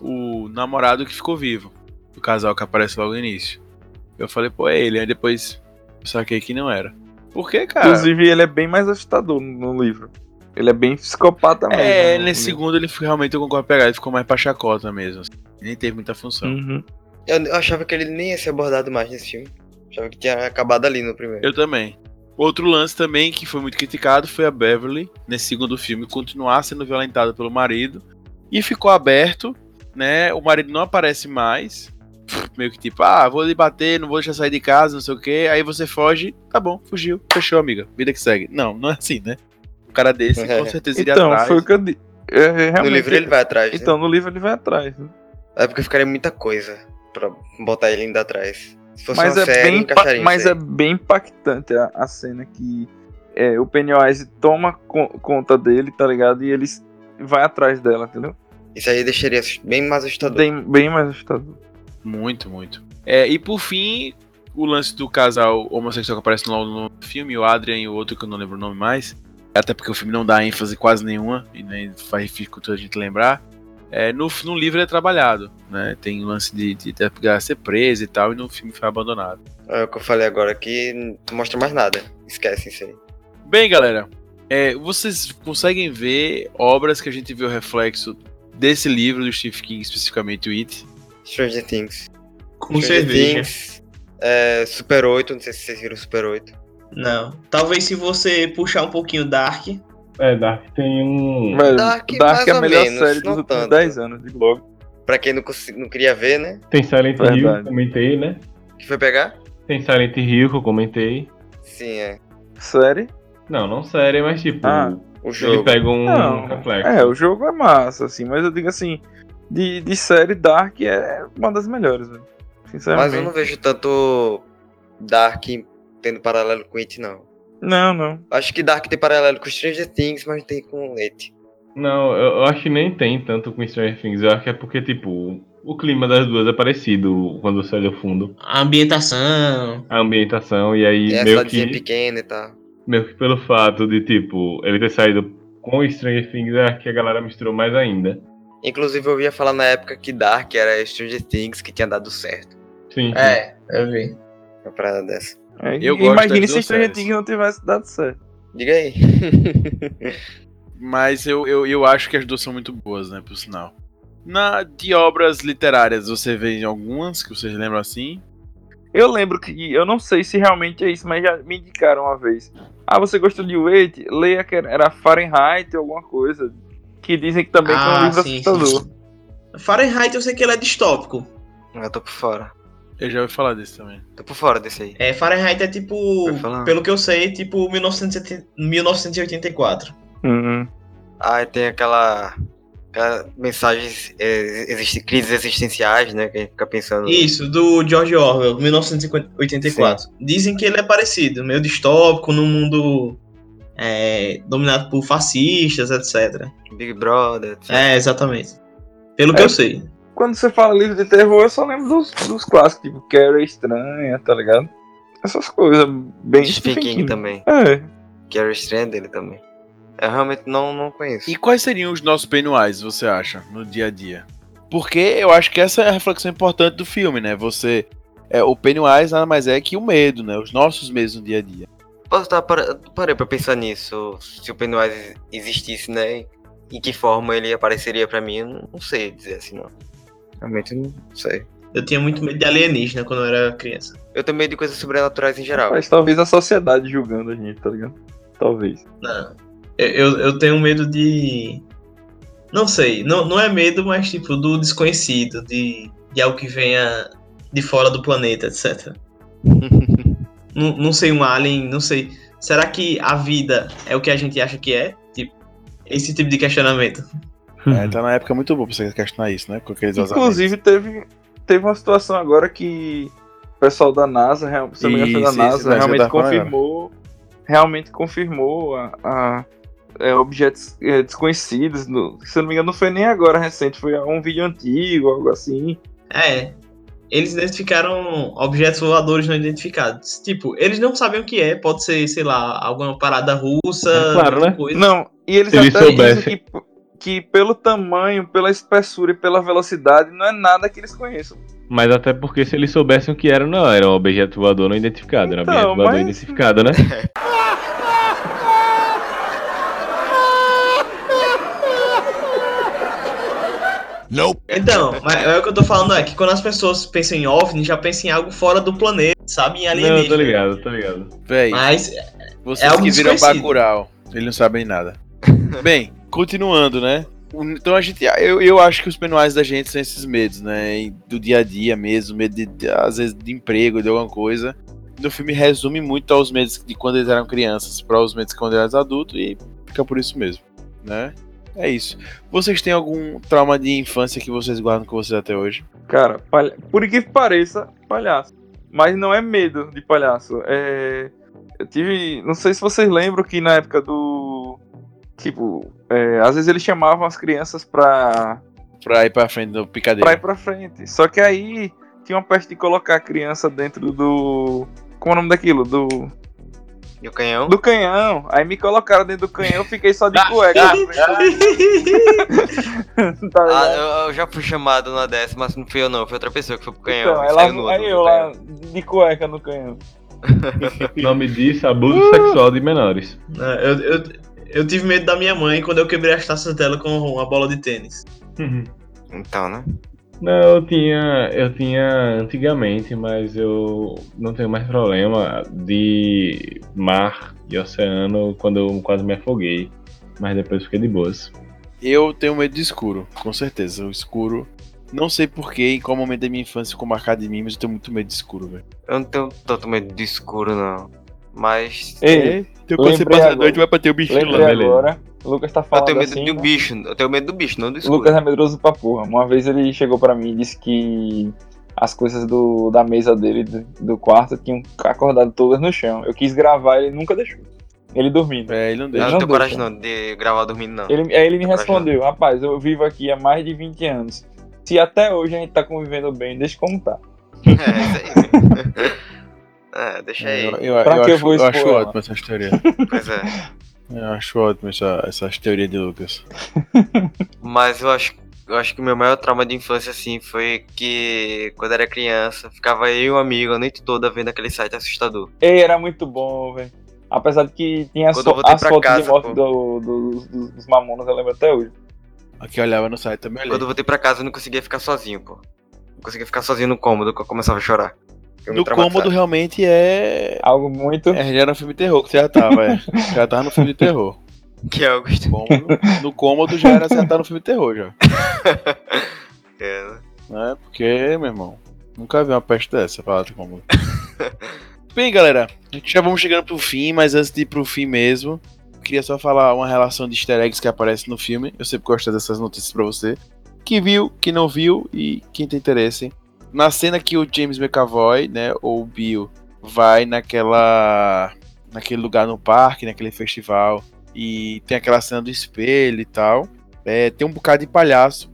o, o namorado que ficou vivo. O casal que aparece logo no início. Eu falei, pô, é ele. Aí depois eu saquei que não era. Por quê, cara? Inclusive, ele é bem mais assustador no livro. Ele é bem psicopata mesmo. É, no nesse livro. segundo ele foi- realmente eu concordo pegar, ele ficou mais pra chacota mesmo. assim. Nem teve muita função. Uhum. Eu, eu achava que ele nem ia ser abordado mais nesse filme. Achava que tinha acabado ali no primeiro. Eu também. Outro lance também que foi muito criticado foi a Beverly, nesse segundo filme, continuar sendo violentada pelo marido. E ficou aberto, né? O marido não aparece mais. Meio que tipo, ah, vou lhe bater, não vou deixar sair de casa, não sei o que. Aí você foge, tá bom, fugiu, fechou, amiga. Vida que segue. Não, não é assim, né? Um cara desse com certeza iria Então, atrás. foi o, que eu, di- é, realmente, No livro ele vai atrás. né? Então, no livro ele vai atrás. né? É porque ficaria muita coisa pra botar ele ainda atrás. Se fosse Mas, uma é série, bem, mas é bem impactante a, a cena que é, o Pennywise toma co- conta dele, tá ligado? E ele vai atrás dela, entendeu? Isso aí deixaria bem mais assustador. Bem, bem mais assustador. Muito, muito. É, e por fim, o lance do casal homossexual que aparece no, no filme, o Adrian e o outro que eu não lembro o nome mais. Até porque o filme não dá ênfase quase nenhuma, e nem faz dificultar a gente lembrar. É, no, no livro é trabalhado, né? Tem o lance de, de, de ser preso e tal, e no filme foi abandonado. É o que eu falei agora aqui, não mostra mais nada. Esquece isso aí. Bem, galera, é, vocês conseguem ver obras que a gente vê o reflexo desse livro do Stephen King, especificamente o It? Stranger Things. Com Stranger cerveja. Things, é, Super 8, não sei se vocês viram Super 8. Não. Talvez se você puxar um pouquinho Dark. É, Dark tem um. Velho, Dark, Dark, mais é a melhor menos, série dos últimos tanto. 10 anos, digo logo. Pra quem não, não queria ver, né? Tem Silent Verdade. Hill, comentei, né? Que foi pegar? Tem Silent Hill que eu comentei. Sim, é. Série? Não, não série, mas tipo, Ah, O ele jogo. pega um Não, reflexo. É, o jogo é massa, assim, mas eu digo assim, de, de série Dark é uma das melhores, velho. Sinceramente. Mas eu não vejo tanto Dark tendo paralelo com It, não. Não, não. Acho que Dark tem paralelo com Stranger Things, mas não tem com It. Não, eu, eu acho que nem tem tanto com Stranger Things. Eu acho que é porque, tipo, o clima das duas é parecido quando você olha o fundo. A ambientação. A ambientação, e aí E é meio que, pequena e tal. meio que pelo fato de, tipo, ele ter saído com Stranger Things, é que a galera misturou mais ainda. Inclusive eu ouvia falar na época que Dark era Stranger Things que tinha dado certo. Sim, sim. É, eu vi. Uma parada dessa. É, Eu das se Stranger. Things não tivesse dado certo. Diga aí. Mas eu, eu, eu acho que as duas são muito boas, né, por sinal. Na, de obras literárias, você vê algumas que vocês lembram assim? Eu lembro que, eu não sei se realmente é isso, mas já me indicaram uma vez. Ah, você gostou de Wait? Leia que era Fahrenheit ou alguma coisa. Que dizem que também que é um Ah, livro sim, assustador. sim. Fahrenheit eu sei que ele é distópico. eu tô por fora. Eu já ouvi falar desse também. Tô por fora desse aí. É, Fahrenheit é tipo, pelo que eu sei, tipo 1970 1984. Uhum. Ah, tem aquela. aquela mensagens. É, existe, crises existenciais, né? Que a gente fica pensando. Isso, do George Orwell, 1984. Dizem que ele é parecido, meio distópico, num mundo é, dominado por fascistas, etc. Big Brother, etc. É, exatamente. Pelo que É. eu sei. Quando você fala livro de terror, eu só lembro dos, dos clássicos, tipo Carrie Estranha, tá ligado? Essas coisas bem Stephen King também. É. Que era o estranho dele também. Eu realmente não, não conheço. E quais seriam os nossos Pennywise, você acha, no dia a dia? Porque eu acho que essa é a reflexão importante do filme, né? Você. É, o Pennywise nada mais é que o medo, né? Os nossos medos no dia a dia. Posso estar para, parei pra pensar nisso. Se o Pennywise existisse, né? Em que forma ele apareceria pra mim, eu não, não sei dizer assim, não. Realmente não sei. Eu tinha muito medo de alienígena quando eu era criança. Eu tenho medo de coisas sobrenaturais em geral. Mas talvez a sociedade julgando a gente, tá ligado? Talvez. Não. Eu, eu, eu tenho medo de. Não sei, não, não é medo, mas tipo, do desconhecido, de, de algo que venha de fora do planeta, etc. não, não sei, um alien, não sei. Será que a vida é o que a gente acha que é? Tipo, esse tipo de questionamento. É, tá na época muito boa pra você questionar isso, né? Com aqueles. Inclusive, teve, teve uma situação agora que o pessoal da NASA, se não me engano, foi da Isso, isso, NASA, não, realmente falando confirmou. Realmente confirmou a, a- é, objetos é, desconhecidos. No, se não me engano, não foi nem agora recente, foi um vídeo antigo, algo assim. É. Eles identificaram objetos voadores não identificados. Tipo, eles não sabem o que é. Pode ser, sei lá, alguma parada russa. É claro, né? coisa. Não, e eles Se até dizem soubessem. que, que pelo tamanho, pela espessura e pela velocidade, não é nada que eles conheçam. Mas até porque se eles soubessem o que era, não, era um objeto voador não identificado, era um Então, objeto voador mas- identificado, né? Então, mas é o que eu tô falando é que quando as pessoas pensam em OVNI, já pensam em algo fora do planeta, sabe? Em Não, alienígena. tô ligado, tô ligado. Véi, Mas vocês algo que viram. Bacurau, eles não sabem nada. Bem, continuando, né? Então a gente, eu, eu acho que os Pennywise da gente são esses medos, né? Do dia a dia mesmo, medo de, de- às vezes de emprego, de alguma coisa. No filme resume muito aos medos de quando eles eram crianças para os medos de quando eles eram adultos e fica por isso mesmo, né? É isso. Vocês têm algum trauma de infância que vocês guardam com vocês até hoje? Cara, palha... por que pareça, palhaço. Mas não é medo de palhaço. É. Eu tive. Não sei se vocês lembram que na época do. Tipo, é, às vezes eles chamavam as crianças pra, Pra ir pra frente do picadeiro. pra ir pra frente. Só que aí tinha uma peste de colocar a criança dentro do. Como é o nome daquilo? Do. E o canhão? Do canhão. Aí me colocaram dentro do canhão, eu fiquei só de cueca. tá Ah, eu, eu já fui chamado na dessa, mas não fui eu não, foi outra pessoa que foi pro canhão. Então, saiu lá, nu aí do eu lá de cueca no canhão. O nome disso, abuso sexual de menores. É, Eu, eu, eu tive medo da minha mãe quando eu quebrei as taças dela com uma bola de tênis. Então, né? Não, eu tinha, eu tinha antigamente, mas eu não tenho mais problema de mar e oceano quando eu quase me afoguei. Mas depois fiquei de boas. Eu tenho medo de escuro, com certeza. O escuro. Não sei porquê, em qual momento da minha infância ficou marcado em mim, mas eu tenho muito medo de escuro, velho. Eu não tenho tanto medo de escuro, não. Mas Ei, Então quando você passa a noite, vai bater o bichinho lembrei beleza. agora. O Lucas tá eu falando tenho medo assim, do né? bicho. Eu tenho medo do bicho, não do O escuro. Lucas é medroso pra porra. Uma vez ele chegou pra mim e disse que as coisas do, da mesa dele, do, do quarto, tinham acordado todas no chão. Eu quis gravar, ele nunca deixou. Ele dormindo. É, ele não Eu deixa. não não tenho coragem não de gravar dormindo, não. Ele, aí ele me respondeu, rapaz, eu vivo aqui há mais de 20 anos. Se até hoje a gente tá convivendo bem, deixa como tá. É, isso aí. é, deixa aí. Eu, eu, Pra eu que eu acho, vou eu acho expor ela? ótimo essas teorias. Pois é. Eu acho ótimo essa, essas teorias de Lucas. Mas eu acho, eu acho que o meu maior trauma de infância, assim, foi que quando era criança, ficava eu e um amigo a noite toda vendo aquele site assustador. Ei, era muito bom, velho. Apesar de que tinha as, voltei as fotos de casa, morte pô. do- do- dos, dos mamonas, eu lembro até hoje. Aqui eu olhava no site também. Quando eu voltei pra casa, eu não conseguia ficar sozinho, pô. Não conseguia ficar sozinho no cômodo, que eu começava a chorar. Eu me No cômodo realmente é. Algo muito. É, já era um filme de terror que você já tava, é. Já tava no filme de terror. Que é Augusto. Cômodo, no cômodo já era tá no filme de terror já. É, né? Né? Porque, meu irmão, nunca vi uma peste dessa pra lá de cômodo. Bem, galera, a gente já vamos chegando pro fim, mas antes de ir pro fim mesmo, queria só falar uma relação de easter eggs que aparece no filme. Eu sempre gosto dessas notícias pra você. Que viu, que não viu e quem tem interesse. Na cena que o James McAvoy, né, ou o Bill, vai naquela. naquele lugar no parque, naquele festival, e tem aquela cena do espelho e tal. É, tem um bocado de palhaço,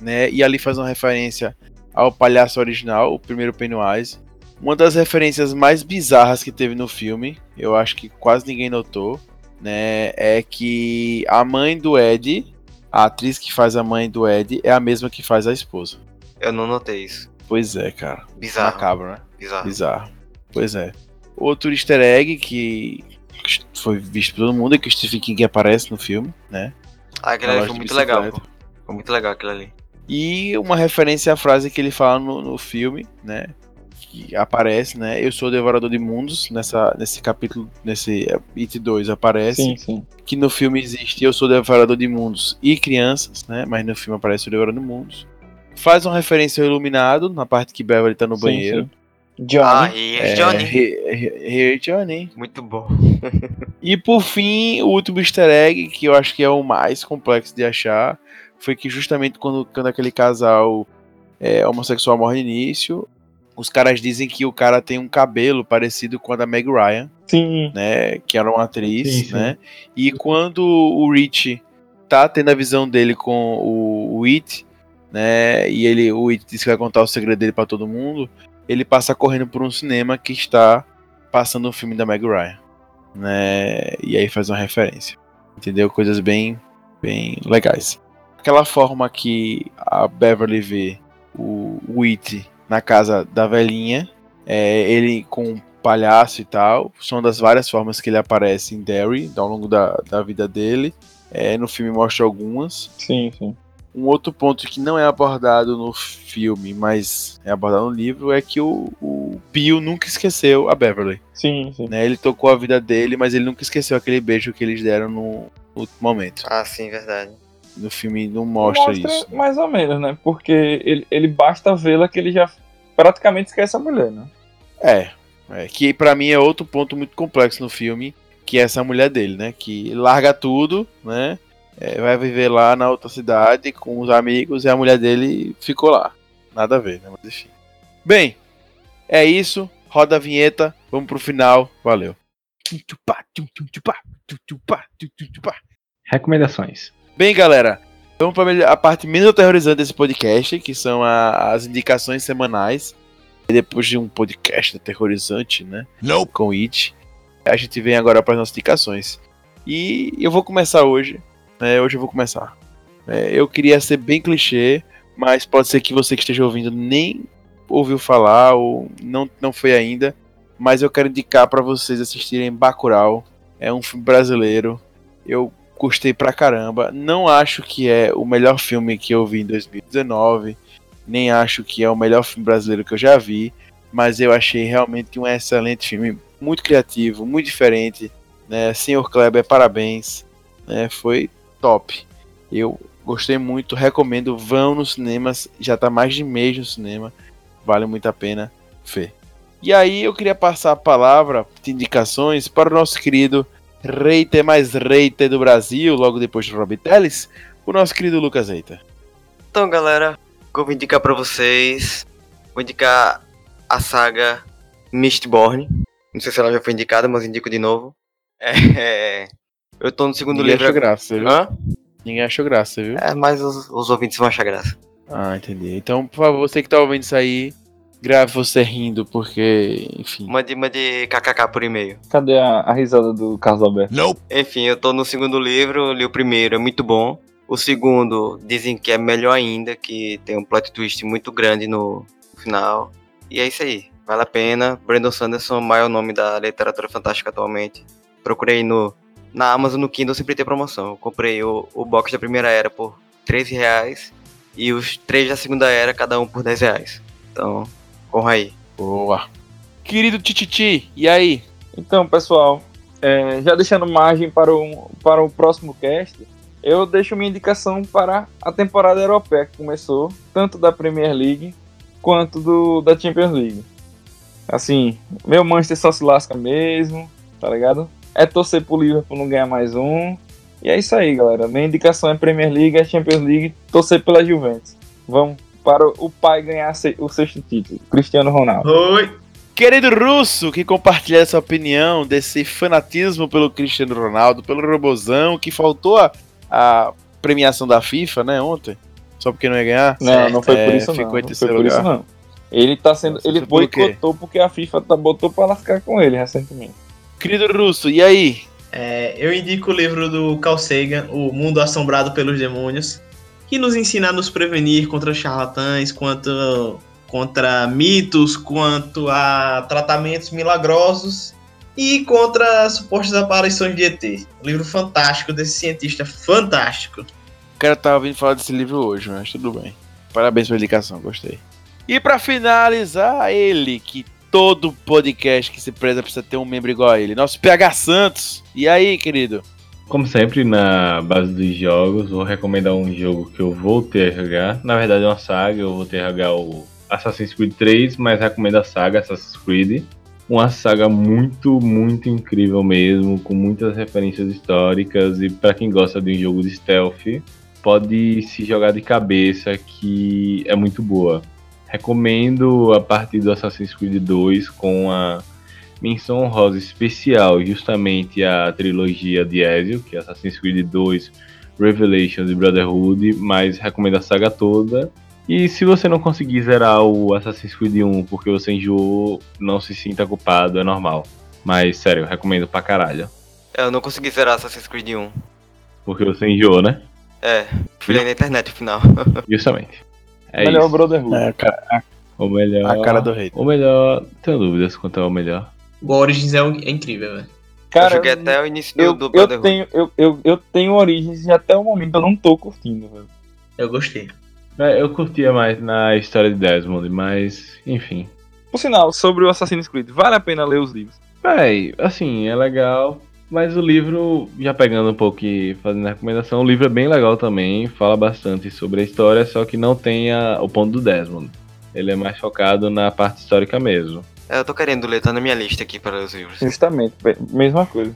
né? E ali faz uma referência ao palhaço original, o primeiro Pennywise. Uma das referências mais bizarras que teve no filme, eu acho que quase ninguém notou, né? É que a mãe do Ed, a atriz que faz a mãe do Ed, é a mesma que faz a esposa. Eu não notei isso. Pois é, cara. Bizarro. Macabro, né? Bizarro. Bizarro. Pois é. Outro easter egg que foi visto por todo mundo é que o Stephen King aparece no filme, né? Ah, aquele ali foi muito legal, pô. Foi muito legal aquilo ali. E uma referência à frase que ele fala no, no filme, né? Que aparece, né? Eu sou o devorador de mundos. Nessa, nesse capítulo, nesse eh, It 2 aparece. Sim, sim. Que no filme existe Eu sou o devorador de mundos e crianças, né? Mas no filme aparece o devorador de mundos. Faz uma referência ao iluminado, na parte que Beverly tá no Sim, banheiro. sim. Johnny. Ah, e É, Johnny. He- He- Here Johnny. Muito bom. E por fim, o último easter egg, que eu acho que é o mais complexo de achar, foi que justamente quando, quando aquele casal é, homossexual morre no início, os caras dizem que o cara tem um cabelo parecido com a da Meg Ryan, Sim. né? Que era uma atriz, Sim, sim. né? E quando o Rich tá tendo a visão dele com o, o It, né? E ele, o It diz que vai contar o segredo dele pra todo mundo, ele passa correndo por um cinema que está passando o filme da Meg Ryan, né? E aí faz uma referência, entendeu? Coisas bem, bem legais. Aquela forma que a Beverly vê o, o It na casa da velhinha, é, ele com um palhaço e tal, são das várias formas que ele aparece em Derry ao longo da, da vida dele. É, no filme mostra algumas. Sim, sim. Um outro ponto que não é abordado no filme, mas é abordado no livro, é que o, o Bill nunca esqueceu a Beverly. Sim, sim. Né? Ele tocou a vida dele, mas ele nunca esqueceu aquele beijo que eles deram no, último momento. Ah, sim, verdade. No filme não mostra, isso. mais ou menos, né? Porque ele, ele basta vê-la que ele já praticamente esquece a mulher, né? É, é, que pra mim é outro ponto muito complexo no filme, que é essa mulher dele, né? Que larga tudo, né? É, vai viver lá na outra cidade com os amigos e a mulher dele ficou lá. Nada a ver, né? Mas enfim. Bem, é isso. Roda a vinheta. Vamos pro final. Valeu. Recomendações. Bem, galera, vamos para a parte menos aterrorizante desse podcast, que são a- as indicações semanais. E depois de um podcast aterrorizante, né? Não. Com It, a gente vem agora para as nossas indicações. E eu vou começar hoje. Né? Hoje eu vou começar. É, eu queria ser bem clichê, mas pode ser que você que esteja ouvindo nem ouviu falar ou não, não foi ainda. Mas eu quero indicar para vocês assistirem Bacurau. É um filme brasileiro. Eu gostei pra caramba. Não acho que é o melhor filme que eu vi em 2019, nem acho que é o melhor filme brasileiro que eu já vi, mas eu achei realmente um excelente filme, muito criativo, muito diferente, né? Senhor Kleber, parabéns, né? Foi top. Eu gostei muito, recomendo, vão nos cinemas, já tá mais de mês no cinema, vale muito a pena ver. E aí eu queria passar a palavra de indicações para o nosso querido Reiter mais Reiter do Brasil, logo depois de Rob Teles, o nosso querido Lucas Reiter. Então, galera, vou indicar pra vocês. Vou indicar a saga Mistborn. Não sei se ela já foi indicada, mas indico de novo. É, eu tô no segundo Ninguém livro. achou graça, viu? Hã? Ninguém achou graça, viu? É, mas os, os ouvintes vão achar graça. Ah, entendi. Então, por favor, você que tá ouvindo isso aí, grave você rindo, porque, enfim. Mande, mande kkk por e-mail. Cadê a, a risada do Carlos Alberto? Enfim, eu tô no segundo livro, li o primeiro, é muito bom. O segundo dizem que é melhor ainda, que tem um plot twist muito grande no final. E é isso aí, vale a pena. Brandon Sanderson, o maior nome da literatura fantástica atualmente. Procurei no, na Amazon, no Kindle, sempre tem promoção. Eu comprei o, o box da primeira era por 13 reais e os três da segunda era, cada um por 10 reais. Então, corra aí. Boa. Querido Tititi, e aí? Então, pessoal, é, já deixando margem para o, para o próximo cast, eu deixo minha indicação para a temporada europeia que começou, tanto da Premier League quanto do, da Champions League. Assim, meu Manchester só se lasca mesmo, tá ligado? É torcer pro Liverpool não ganhar mais um. E é isso aí, galera. Minha indicação é Premier League, é Champions League, torcer pela Juventus. Vamos para o pai ganhar o sexto título, Cristiano Ronaldo. Oi! Querido Russo, que compartilha essa opinião desse fanatismo pelo Cristiano Ronaldo, pelo Robozão, que faltou a, a premiação da FIFA, né, ontem? Só porque não ia ganhar? Não, não foi É, por isso não. ficou em não foi terceiro por isso lugar. não. Ele tá sendo. Nossa, ele boicotou porque a FIFA tá, botou pra lascar com ele recentemente. Querido Russo, e aí? É, eu indico o livro do Carl Sagan, O Mundo Assombrado pelos Demônios, que nos ensina a nos prevenir contra charlatães, quanto contra mitos, quanto a tratamentos milagrosos e contra supostas aparições de ET. Um livro fantástico desse cientista fantástico. O cara tava vindo falar desse livro hoje, mas tudo bem. Parabéns pela indicação, gostei. E pra finalizar, ele que todo podcast que se preza precisa ter um membro igual a ele, nosso PH Santos. E aí, querido? Como sempre, na base dos jogos, vou recomendar um jogo que eu a jogar. Na verdade, é uma saga, eu a jogar o Assassin's Creed 3, mas recomendo a saga Assassin's Creed. Uma saga muito, muito incrível mesmo, com muitas referências históricas. E para quem gosta de um jogo de stealth, pode se jogar de cabeça, que é muito boa. Recomendo a partir do Assassin's Creed 2 com a menção honrosa especial justamente a trilogia de Ezio, que é Assassin's Creed 2, Revelations e Brotherhood, mas recomendo a saga toda. E se você não conseguir zerar o Assassin's Creed 1 porque você enjoou, não se sinta culpado, é normal. Mas sério, recomendo pra caralho. É, Eu não consegui zerar Assassin's Creed 1. Porque você enjoou, né? É, filhei na internet no final. Justamente. É Melhor isso. Brotherhood. É, a cara, O melhor. a cara do rei. O melhor. Tenho dúvidas quanto é o melhor. O Origins é, um- é incrível, velho. Cara, eu joguei até o início do, eu, do eu, Brotherhood. tenho, eu, eu, eu tenho origens e até o momento eu não tô curtindo, velho. Eu gostei. É, Eu curtia mais na história de Desmond, mas enfim. Por sinal, sobre o Assassin's Creed, vale a pena ler os livros. Véi, assim, é legal, mas o livro, já pegando um pouco e fazendo a recomendação, o livro é bem legal também, fala bastante sobre a história, só que não tem a- o ponto do Desmond. Ele é mais focado na parte histórica mesmo. É, eu tô querendo ler, tá na minha lista aqui para os livros. Justamente, mesma coisa.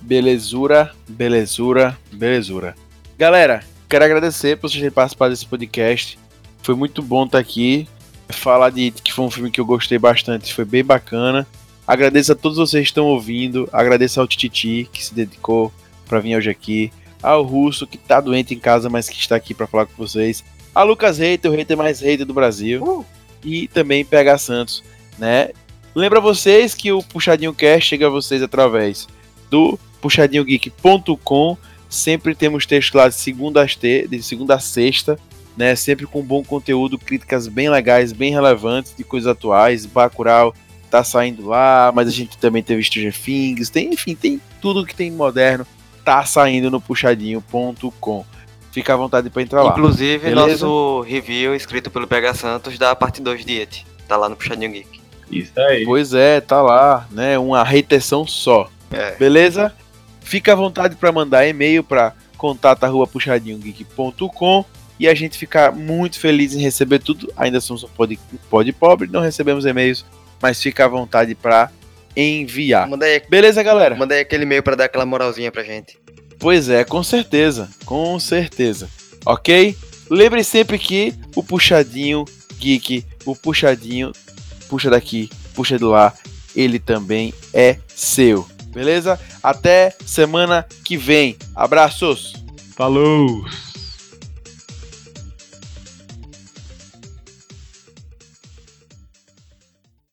Belezura, belezura, belezura. Galera, quero agradecer por vocês terem participado desse podcast. Foi muito bom estar aqui. Falar de que foi um filme que eu gostei bastante, foi bem bacana. Agradeço a todos vocês que estão ouvindo. Agradeço ao Tititi, que se dedicou para vir hoje aqui. Ao Russo, que tá doente em casa, mas que está aqui para falar com vocês. A Lucas Reiter, o hater mais hater do Brasil. E também PH Santos, né? Lembra vocês que o Puxadinho Cast chega a vocês através do puxadinhogeek.com. Sempre temos textos lá de segunda a, te- de segunda a sexta, né? Sempre com bom conteúdo, críticas bem legais, bem relevantes de coisas atuais. Bacurau tá saindo lá, mas a gente também teve Stranger Things, tem, enfim, tem tudo que tem moderno, tá saindo no puxadinho.com. Fica à vontade para entrar lá. Inclusive, Beleza? nosso review escrito pelo PH Santos da parte 2 de It. Tá lá no Puxadinho Geek. Isso aí. Pois é, tá lá, né? Uma retenção só. É. Beleza? Fica à vontade para mandar e-mail para contato@puxadinhogeek.com e a gente fica muito feliz em receber tudo. Ainda somos um pod, um pod pobre, não recebemos e-mails, mas fica à vontade para enviar. Manda aí, Beleza, galera? manda aí aquele e-mail pra dar aquela moralzinha pra gente. Pois é, com certeza, com certeza. Ok? Lembre sempre que o puxadinho geek, o puxadinho, puxa daqui, puxa de lá, ele também é seu. Beleza? Até semana que vem. Abraços! Falou!